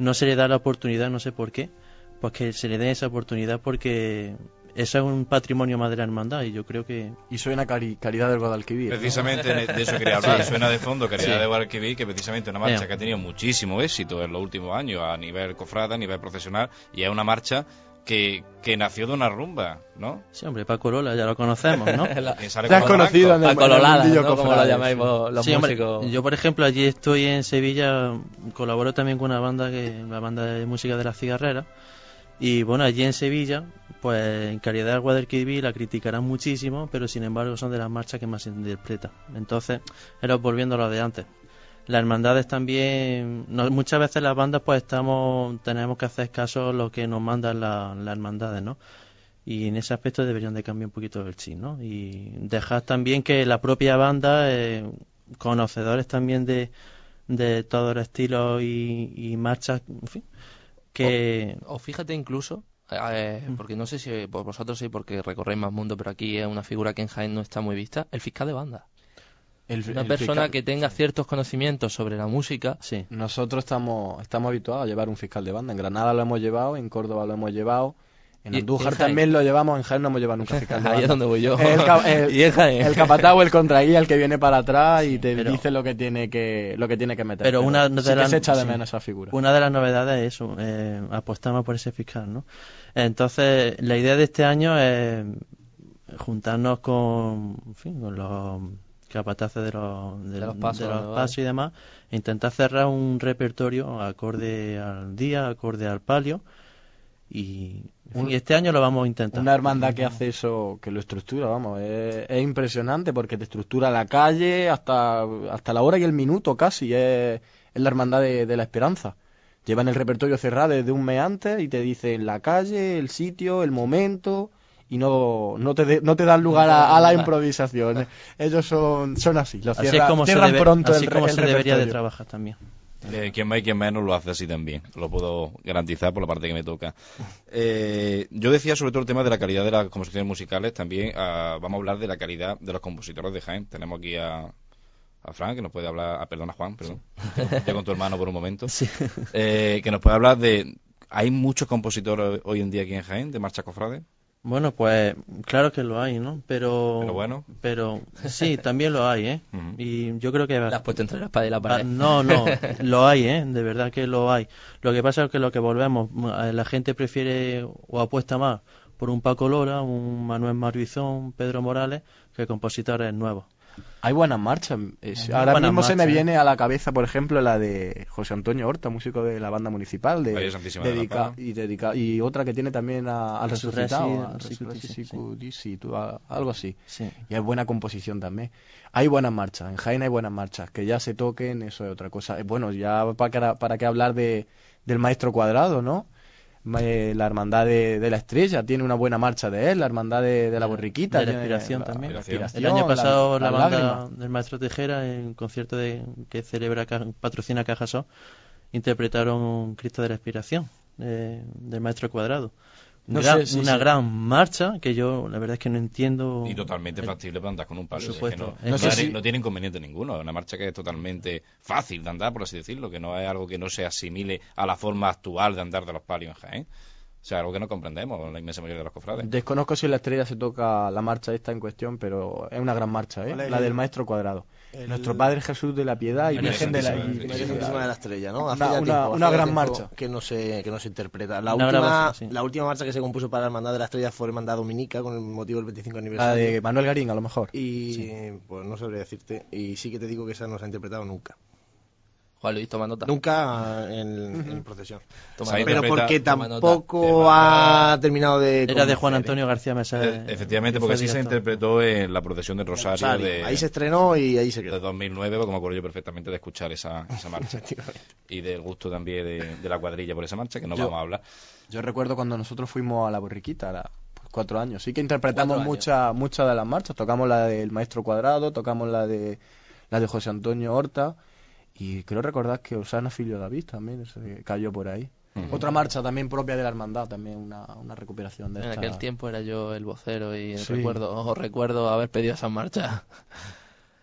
no se le da la oportunidad no sé por qué pues que se le dé esa oportunidad porque eso es un patrimonio más de la hermandad y yo creo que Y suena cari- Caridad del Guadalquivir. Precisamente de de eso quería hablar. Sí. Suena de fondo Caridad Sí. de Guadalquivir, que precisamente es una marcha que ha tenido muchísimo éxito en los últimos años a nivel cofrada, a nivel profesional, y es una marcha que, que nació de una rumba, ¿no? sí hombre Paco Lola ya lo conocemos ¿no? Que sale Te has conocido en el- Paco Lolada, ¿no? Como lo llamáis sí. vos, los Sí, hombre, yo por ejemplo allí estoy en Sevilla colaboro también con una banda que la banda de música de la cigarrera y bueno allí en Sevilla pues en Caridad del Guadalquivir la criticarán muchísimo pero sin embargo son de las marchas que más se interpreta entonces era volviendo a lo de antes las hermandades también, no- muchas veces las bandas pues estamos, tenemos que hacer caso a lo que nos mandan la- las hermandades, ¿no? Y en ese aspecto deberían de cambiar un poquito el chip, ¿no? Y dejar también que la propia banda, eh, conocedores también de, de todos los estilos y, y marchas, en fin, que... O fíjate incluso, eh, porque no sé si vosotros sí, porque recorréis más mundo, pero aquí es una figura que en Jaén no está muy vista, el fiscal de banda. El- Una el persona fiscal- que tenga ciertos conocimientos sobre la música. Sí. Nosotros estamos, estamos habituados a llevar un fiscal de banda. En Granada lo hemos llevado, en Córdoba lo hemos llevado, en Andújar también lo llevamos, en Jaén no hemos llevado nunca fiscal de Ahí banda. es donde voy yo. El, el- Y el capataz o el contraguía el que viene para atrás y te pero- dice lo que tiene que lo que tiene que meter. Pero una de sí que las- se echa de sí. menos esa figura. Una de las novedades es eso, eh, apostamos por ese fiscal, ¿no? Entonces, la idea de este año es juntarnos con, en fin, con los capataces de los, de, De los pasos, de los ¿no? pasos y demás, e intentar cerrar un repertorio acorde al día, acorde al palio, y, Un- este año lo vamos a intentar. Una hermandad que hace eso, que lo estructura, vamos, es, es impresionante porque te estructura la calle hasta, hasta la hora y el minuto casi, es, es la hermandad de, de la esperanza. Llevan el repertorio cerrado desde un mes antes y te dicen la calle, el sitio, el momento y no, no, te, de- no te dan lugar a, a la improvisación. Ellos son, son así, los así es cierran, como se, debe- pronto así el, como el se debería de trabajar también. Eh, quien más y quien menos lo hace así también. Lo puedo garantizar por la parte que me toca. Eh, yo decía sobre todo el tema de la calidad de las composiciones musicales. También ah, vamos a hablar de la calidad de los compositores de Jaén. Tenemos aquí a, a Fran, que nos puede hablar. Ah, perdona, Juan, perdón. Yo con tu hermano por un momento. Eh, que nos puede hablar de. ¿Hay muchos compositores hoy en día aquí en Jaén de marcha cofrade? Bueno, pues claro que lo hay, ¿no? Pero, Pero bueno. pero sí, también lo hay, ¿eh? Y yo creo que La has puesto entre la espada y la Ah, pared. no, no, lo hay, ¿eh? De verdad que lo hay. Lo que pasa es que lo que volvemos, eh, la gente prefiere o apuesta más por un Paco Lora, un Manuel Marbizón, Pedro Morales, que compositores nuevos. Hay buenas marchas. Es- Hay ahora mismo se me ¿eh? viene a la cabeza, por ejemplo, la de José Antonio Horta, músico de la banda municipal. De, la y, dedica- y otra que tiene también a- al resucitado, algo así. Sí. Y hay buena composición también. Hay buenas marchas, en Jaén hay buenas marchas. Que ya se toquen, eso es otra cosa. Eh, Bueno, ya para, para qué hablar de, del maestro cuadrado, ¿no? Eh, La hermandad de, de la estrella tiene una buena marcha de él, la hermandad de, de la borriquita. de la la- también. la El año pasado la, banda del Maestro Tejera, en el concierto de, que celebra patrocina Cajasó, interpretaron Cristo de la Inspiración eh, del Maestro Cuadrado. No Gran- sé si una se- gran marcha que yo la verdad es que no entiendo. Y totalmente el- factible para andar con un palo. Por Es que no, No sé no si- tiene- no tiene inconveniente ninguno. Es una marcha que es totalmente fácil de andar, por así decirlo, que no es algo que no se asimile a la forma actual de andar de los palios en Jaén. O sea, algo que no comprendemos la inmensa mayoría de los cofrades. Desconozco si en la estrella se toca la marcha esta en cuestión, pero es una gran marcha, ¿eh? ¿Cuál es La el- del Maestro Cuadrado. El- Nuestro Padre Jesús de la Piedad y Virgen de la... Y- la de la Estrella, ¿no? Hace Una- ya una- tiempo, una hace ya gran tiempo marcha. Que no se, que no se interpreta. La Una última, sí. la última marcha que se compuso para la Hermandad de la Estrella fue Hermandad Dominica con el motivo del 25 La aniversario. de Manuel Garín, a lo mejor. Y pues no sabría decirte. Y sí que te digo que esa no se ha interpretado nunca. Juan Luis, toma nota. Nunca en, en procesión. Toma nota. Pero porque toma nota. tampoco ha terminado de. Era de Juan Antonio García Mesa. Eh, Efectivamente, que porque así se interpretó en la procesión del. Rosario, Rosario. de, Ahí se estrenó y ahí se de quedó. 2009, porque me acuerdo yo perfectamente de escuchar esa, esa marcha. Efectivamente. y del gusto también de, de la cuadrilla por esa marcha, que no Yo- vamos a hablar. Yo recuerdo cuando nosotros fuimos a la borriquita, a la- pues, cuatro años. Sí que interpretamos muchas muchas de las marchas. Tocamos la del Maestro Cuadrado, tocamos la de la de José Antonio Horta. Y creo recordar que Osana Filio David también se cayó por ahí. Otra marcha también propia de la hermandad, también una, una recuperación de En esta. aquel tiempo era yo el vocero y Sí. recuerdo, recuerdo haber pedido esa marcha.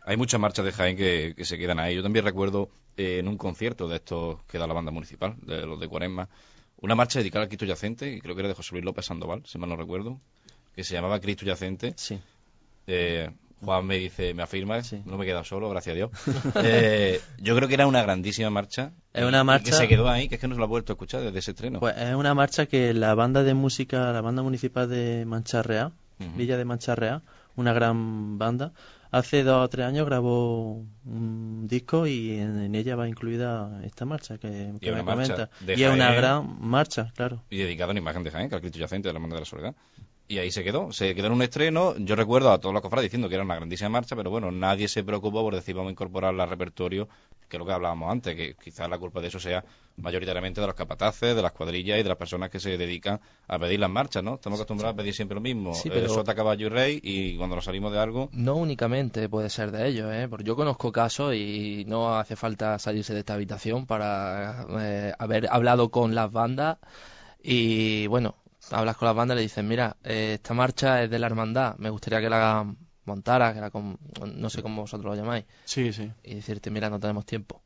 Hay muchas marchas de Jaén que, que se quedan ahí. Yo también recuerdo eh, en un concierto de estos que da la banda municipal, de los de Cuaresma, una marcha dedicada al Cristo Yacente, y creo que era de José Luis López Sandoval, si mal no recuerdo, que se llamaba Cristo Yacente. Sí. Eh, Juan me dice, me afirma, Sí. no me he quedado solo, gracias a Dios. Eh, yo creo que era una grandísima marcha. Es una marcha- que se quedó ahí, que es que no se la ha vuelto a escuchar desde ese estreno. Pues es una marcha que la banda de música, la banda municipal de Mancharrea, Ujú. Villa de Mancharrea, una gran banda, hace dos o tres años grabó un disco y en, en ella va incluida esta marcha que, me comenta. Y es una gran marcha, claro. Y dedicado a una imagen de Jaén, que al Cristo Yacente de la Hermandad de la Soledad. Y ahí se quedó, se quedó en un estreno. Yo recuerdo a todos los cofrades diciendo que era una grandísima marcha, pero bueno, nadie se preocupó por decir vamos a incorporarla al repertorio, que es lo que hablábamos antes, que quizás la culpa de eso sea mayoritariamente de los capataces, de las cuadrillas y de las personas que se dedican a pedir las marchas, ¿no? Estamos acostumbrados a pedir siempre lo mismo, Sí, eh, pero- sota, caballo y rey, y cuando nos salimos de algo, No únicamente puede ser de ellos, ¿eh? porque yo conozco casos y no hace falta salirse de esta habitación para eh, haber hablado con las bandas y bueno, hablas con las bandas y le dices, mira, eh, esta marcha es de la hermandad, me gustaría que la montara, que la com- no sé cómo vosotros lo llamáis, Sí, sí. y decirte, mira, no tenemos tiempo.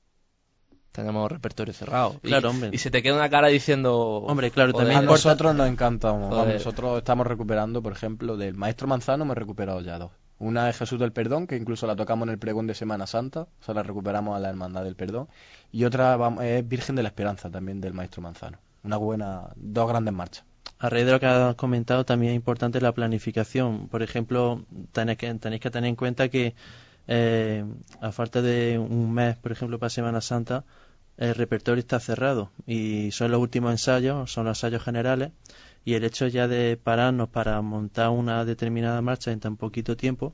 Tenemos repertorio cerrado. Y- Claro, hombre. Y se te queda una cara diciendo... Hombre, claro, también A nosotros nos encanta. vamos, Joder. nosotros estamos recuperando, por ejemplo, del Maestro Manzano hemos recuperado ya dos. Una es Jesús del Perdón, que incluso la tocamos en el pregón de Semana Santa, o sea, la recuperamos a la Hermandad del Perdón. Y otra es Virgen de la Esperanza, también del Maestro Manzano. Una buena, dos grandes marchas. A raíz de lo que has comentado, también es importante la planificación. Por ejemplo, tenéis que, tenéis que tener en cuenta que eh, a falta de un mes, por ejemplo, para Semana Santa, el repertorio está cerrado y son los últimos ensayos, son los ensayos generales y el hecho ya de pararnos para montar una determinada marcha en tan poquito tiempo,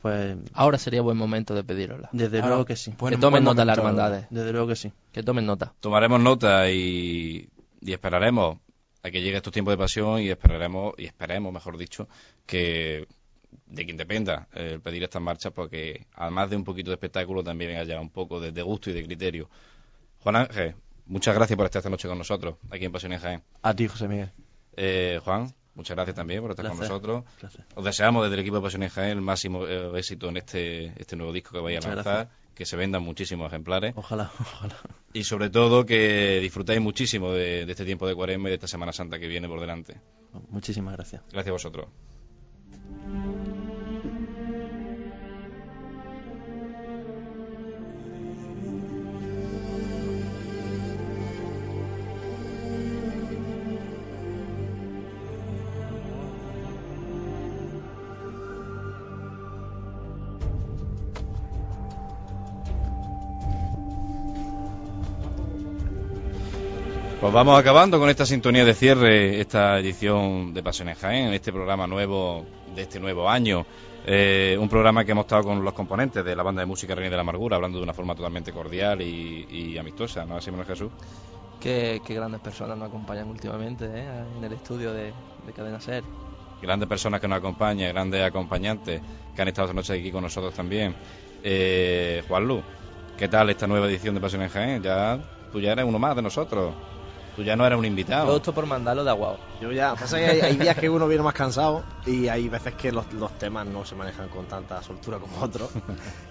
pues Ahora sería buen momento de pedirosla. desde Ahora, luego que sí. Que tomen nota las hermandades. Desde luego que sí. Que tomen nota. tomaremos nota y, y esperaremos a que llegue estos tiempos de pasión y esperaremos, y esperemos, mejor dicho, que de quien dependa el pedir estas marchas, porque además de un poquito de espectáculo, también venga ya un poco de, de gusto y de criterio. Juan Ángel, muchas gracias por estar esta noche con nosotros, aquí en Pasión en Jaén. A ti, José Miguel. Eh, Juan, muchas gracias también por estar con nosotros. Placer. Os deseamos desde el equipo de Pasión en Jaén el máximo eh, éxito en este, este nuevo disco que vais a lanzar, que se vendan muchísimos ejemplares. Ojalá, ojalá. Y sobre todo que disfrutáis muchísimo de, de este tiempo de cuaresma y de esta Semana Santa que viene por delante. Muchísimas gracias. Gracias a vosotros. Pues vamos acabando con esta sintonía de cierre, esta edición de Pasión en Jaén, este programa nuevo de este nuevo año. Eh, un programa que hemos estado con los componentes de la banda de música Reina de la Amargura, hablando de una forma totalmente cordial y, y amistosa, ¿no? Así, Manuel Jesús. Qué, qué grandes personas nos acompañan últimamente ¿eh? en el estudio de, de Cadena Ser. Grandes personas que nos acompañan, grandes acompañantes que han estado esta noche aquí con nosotros también. Eh, Juan Lu, ¿qué tal esta nueva edición de Pasión en Jaén? Ya, tú ya eres uno más de nosotros. Tú ya no eras un invitado. Todo esto por mandarlo de aguao. Yo ya, pasa que hay, hay días que uno viene más cansado y hay veces que los, los temas no se manejan con tanta soltura como otros.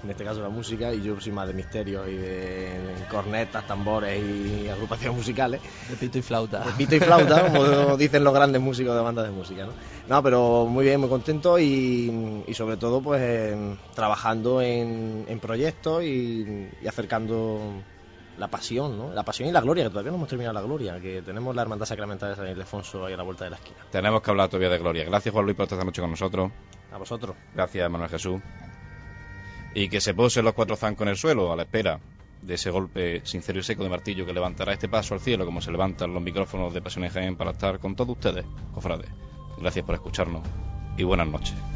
En este caso la música y yo soy más de misterios y de cornetas, tambores y agrupaciones musicales. De pito y flauta. De pito y flauta, como dicen los grandes músicos de bandas de música, ¿no? No, pero muy bien, muy contento y, y sobre todo pues trabajando en, en proyectos y, y acercando la pasión, ¿no? La pasión y la gloria, que todavía no hemos terminado la gloria, que tenemos la Hermandad Sacramental de San Ildefonso ahí a la vuelta de la esquina. Tenemos que hablar todavía de Gloria. Gracias, Juan Luis, por estar esta noche con nosotros. A vosotros. Gracias, Manuel Jesús. Y que se posen los cuatro zancos en el suelo a la espera de ese golpe sincero y seco de martillo que levantará este paso al cielo como se levantan los micrófonos de Pasión en Jaén para estar con todos ustedes, cofrades. Gracias por escucharnos y buenas noches.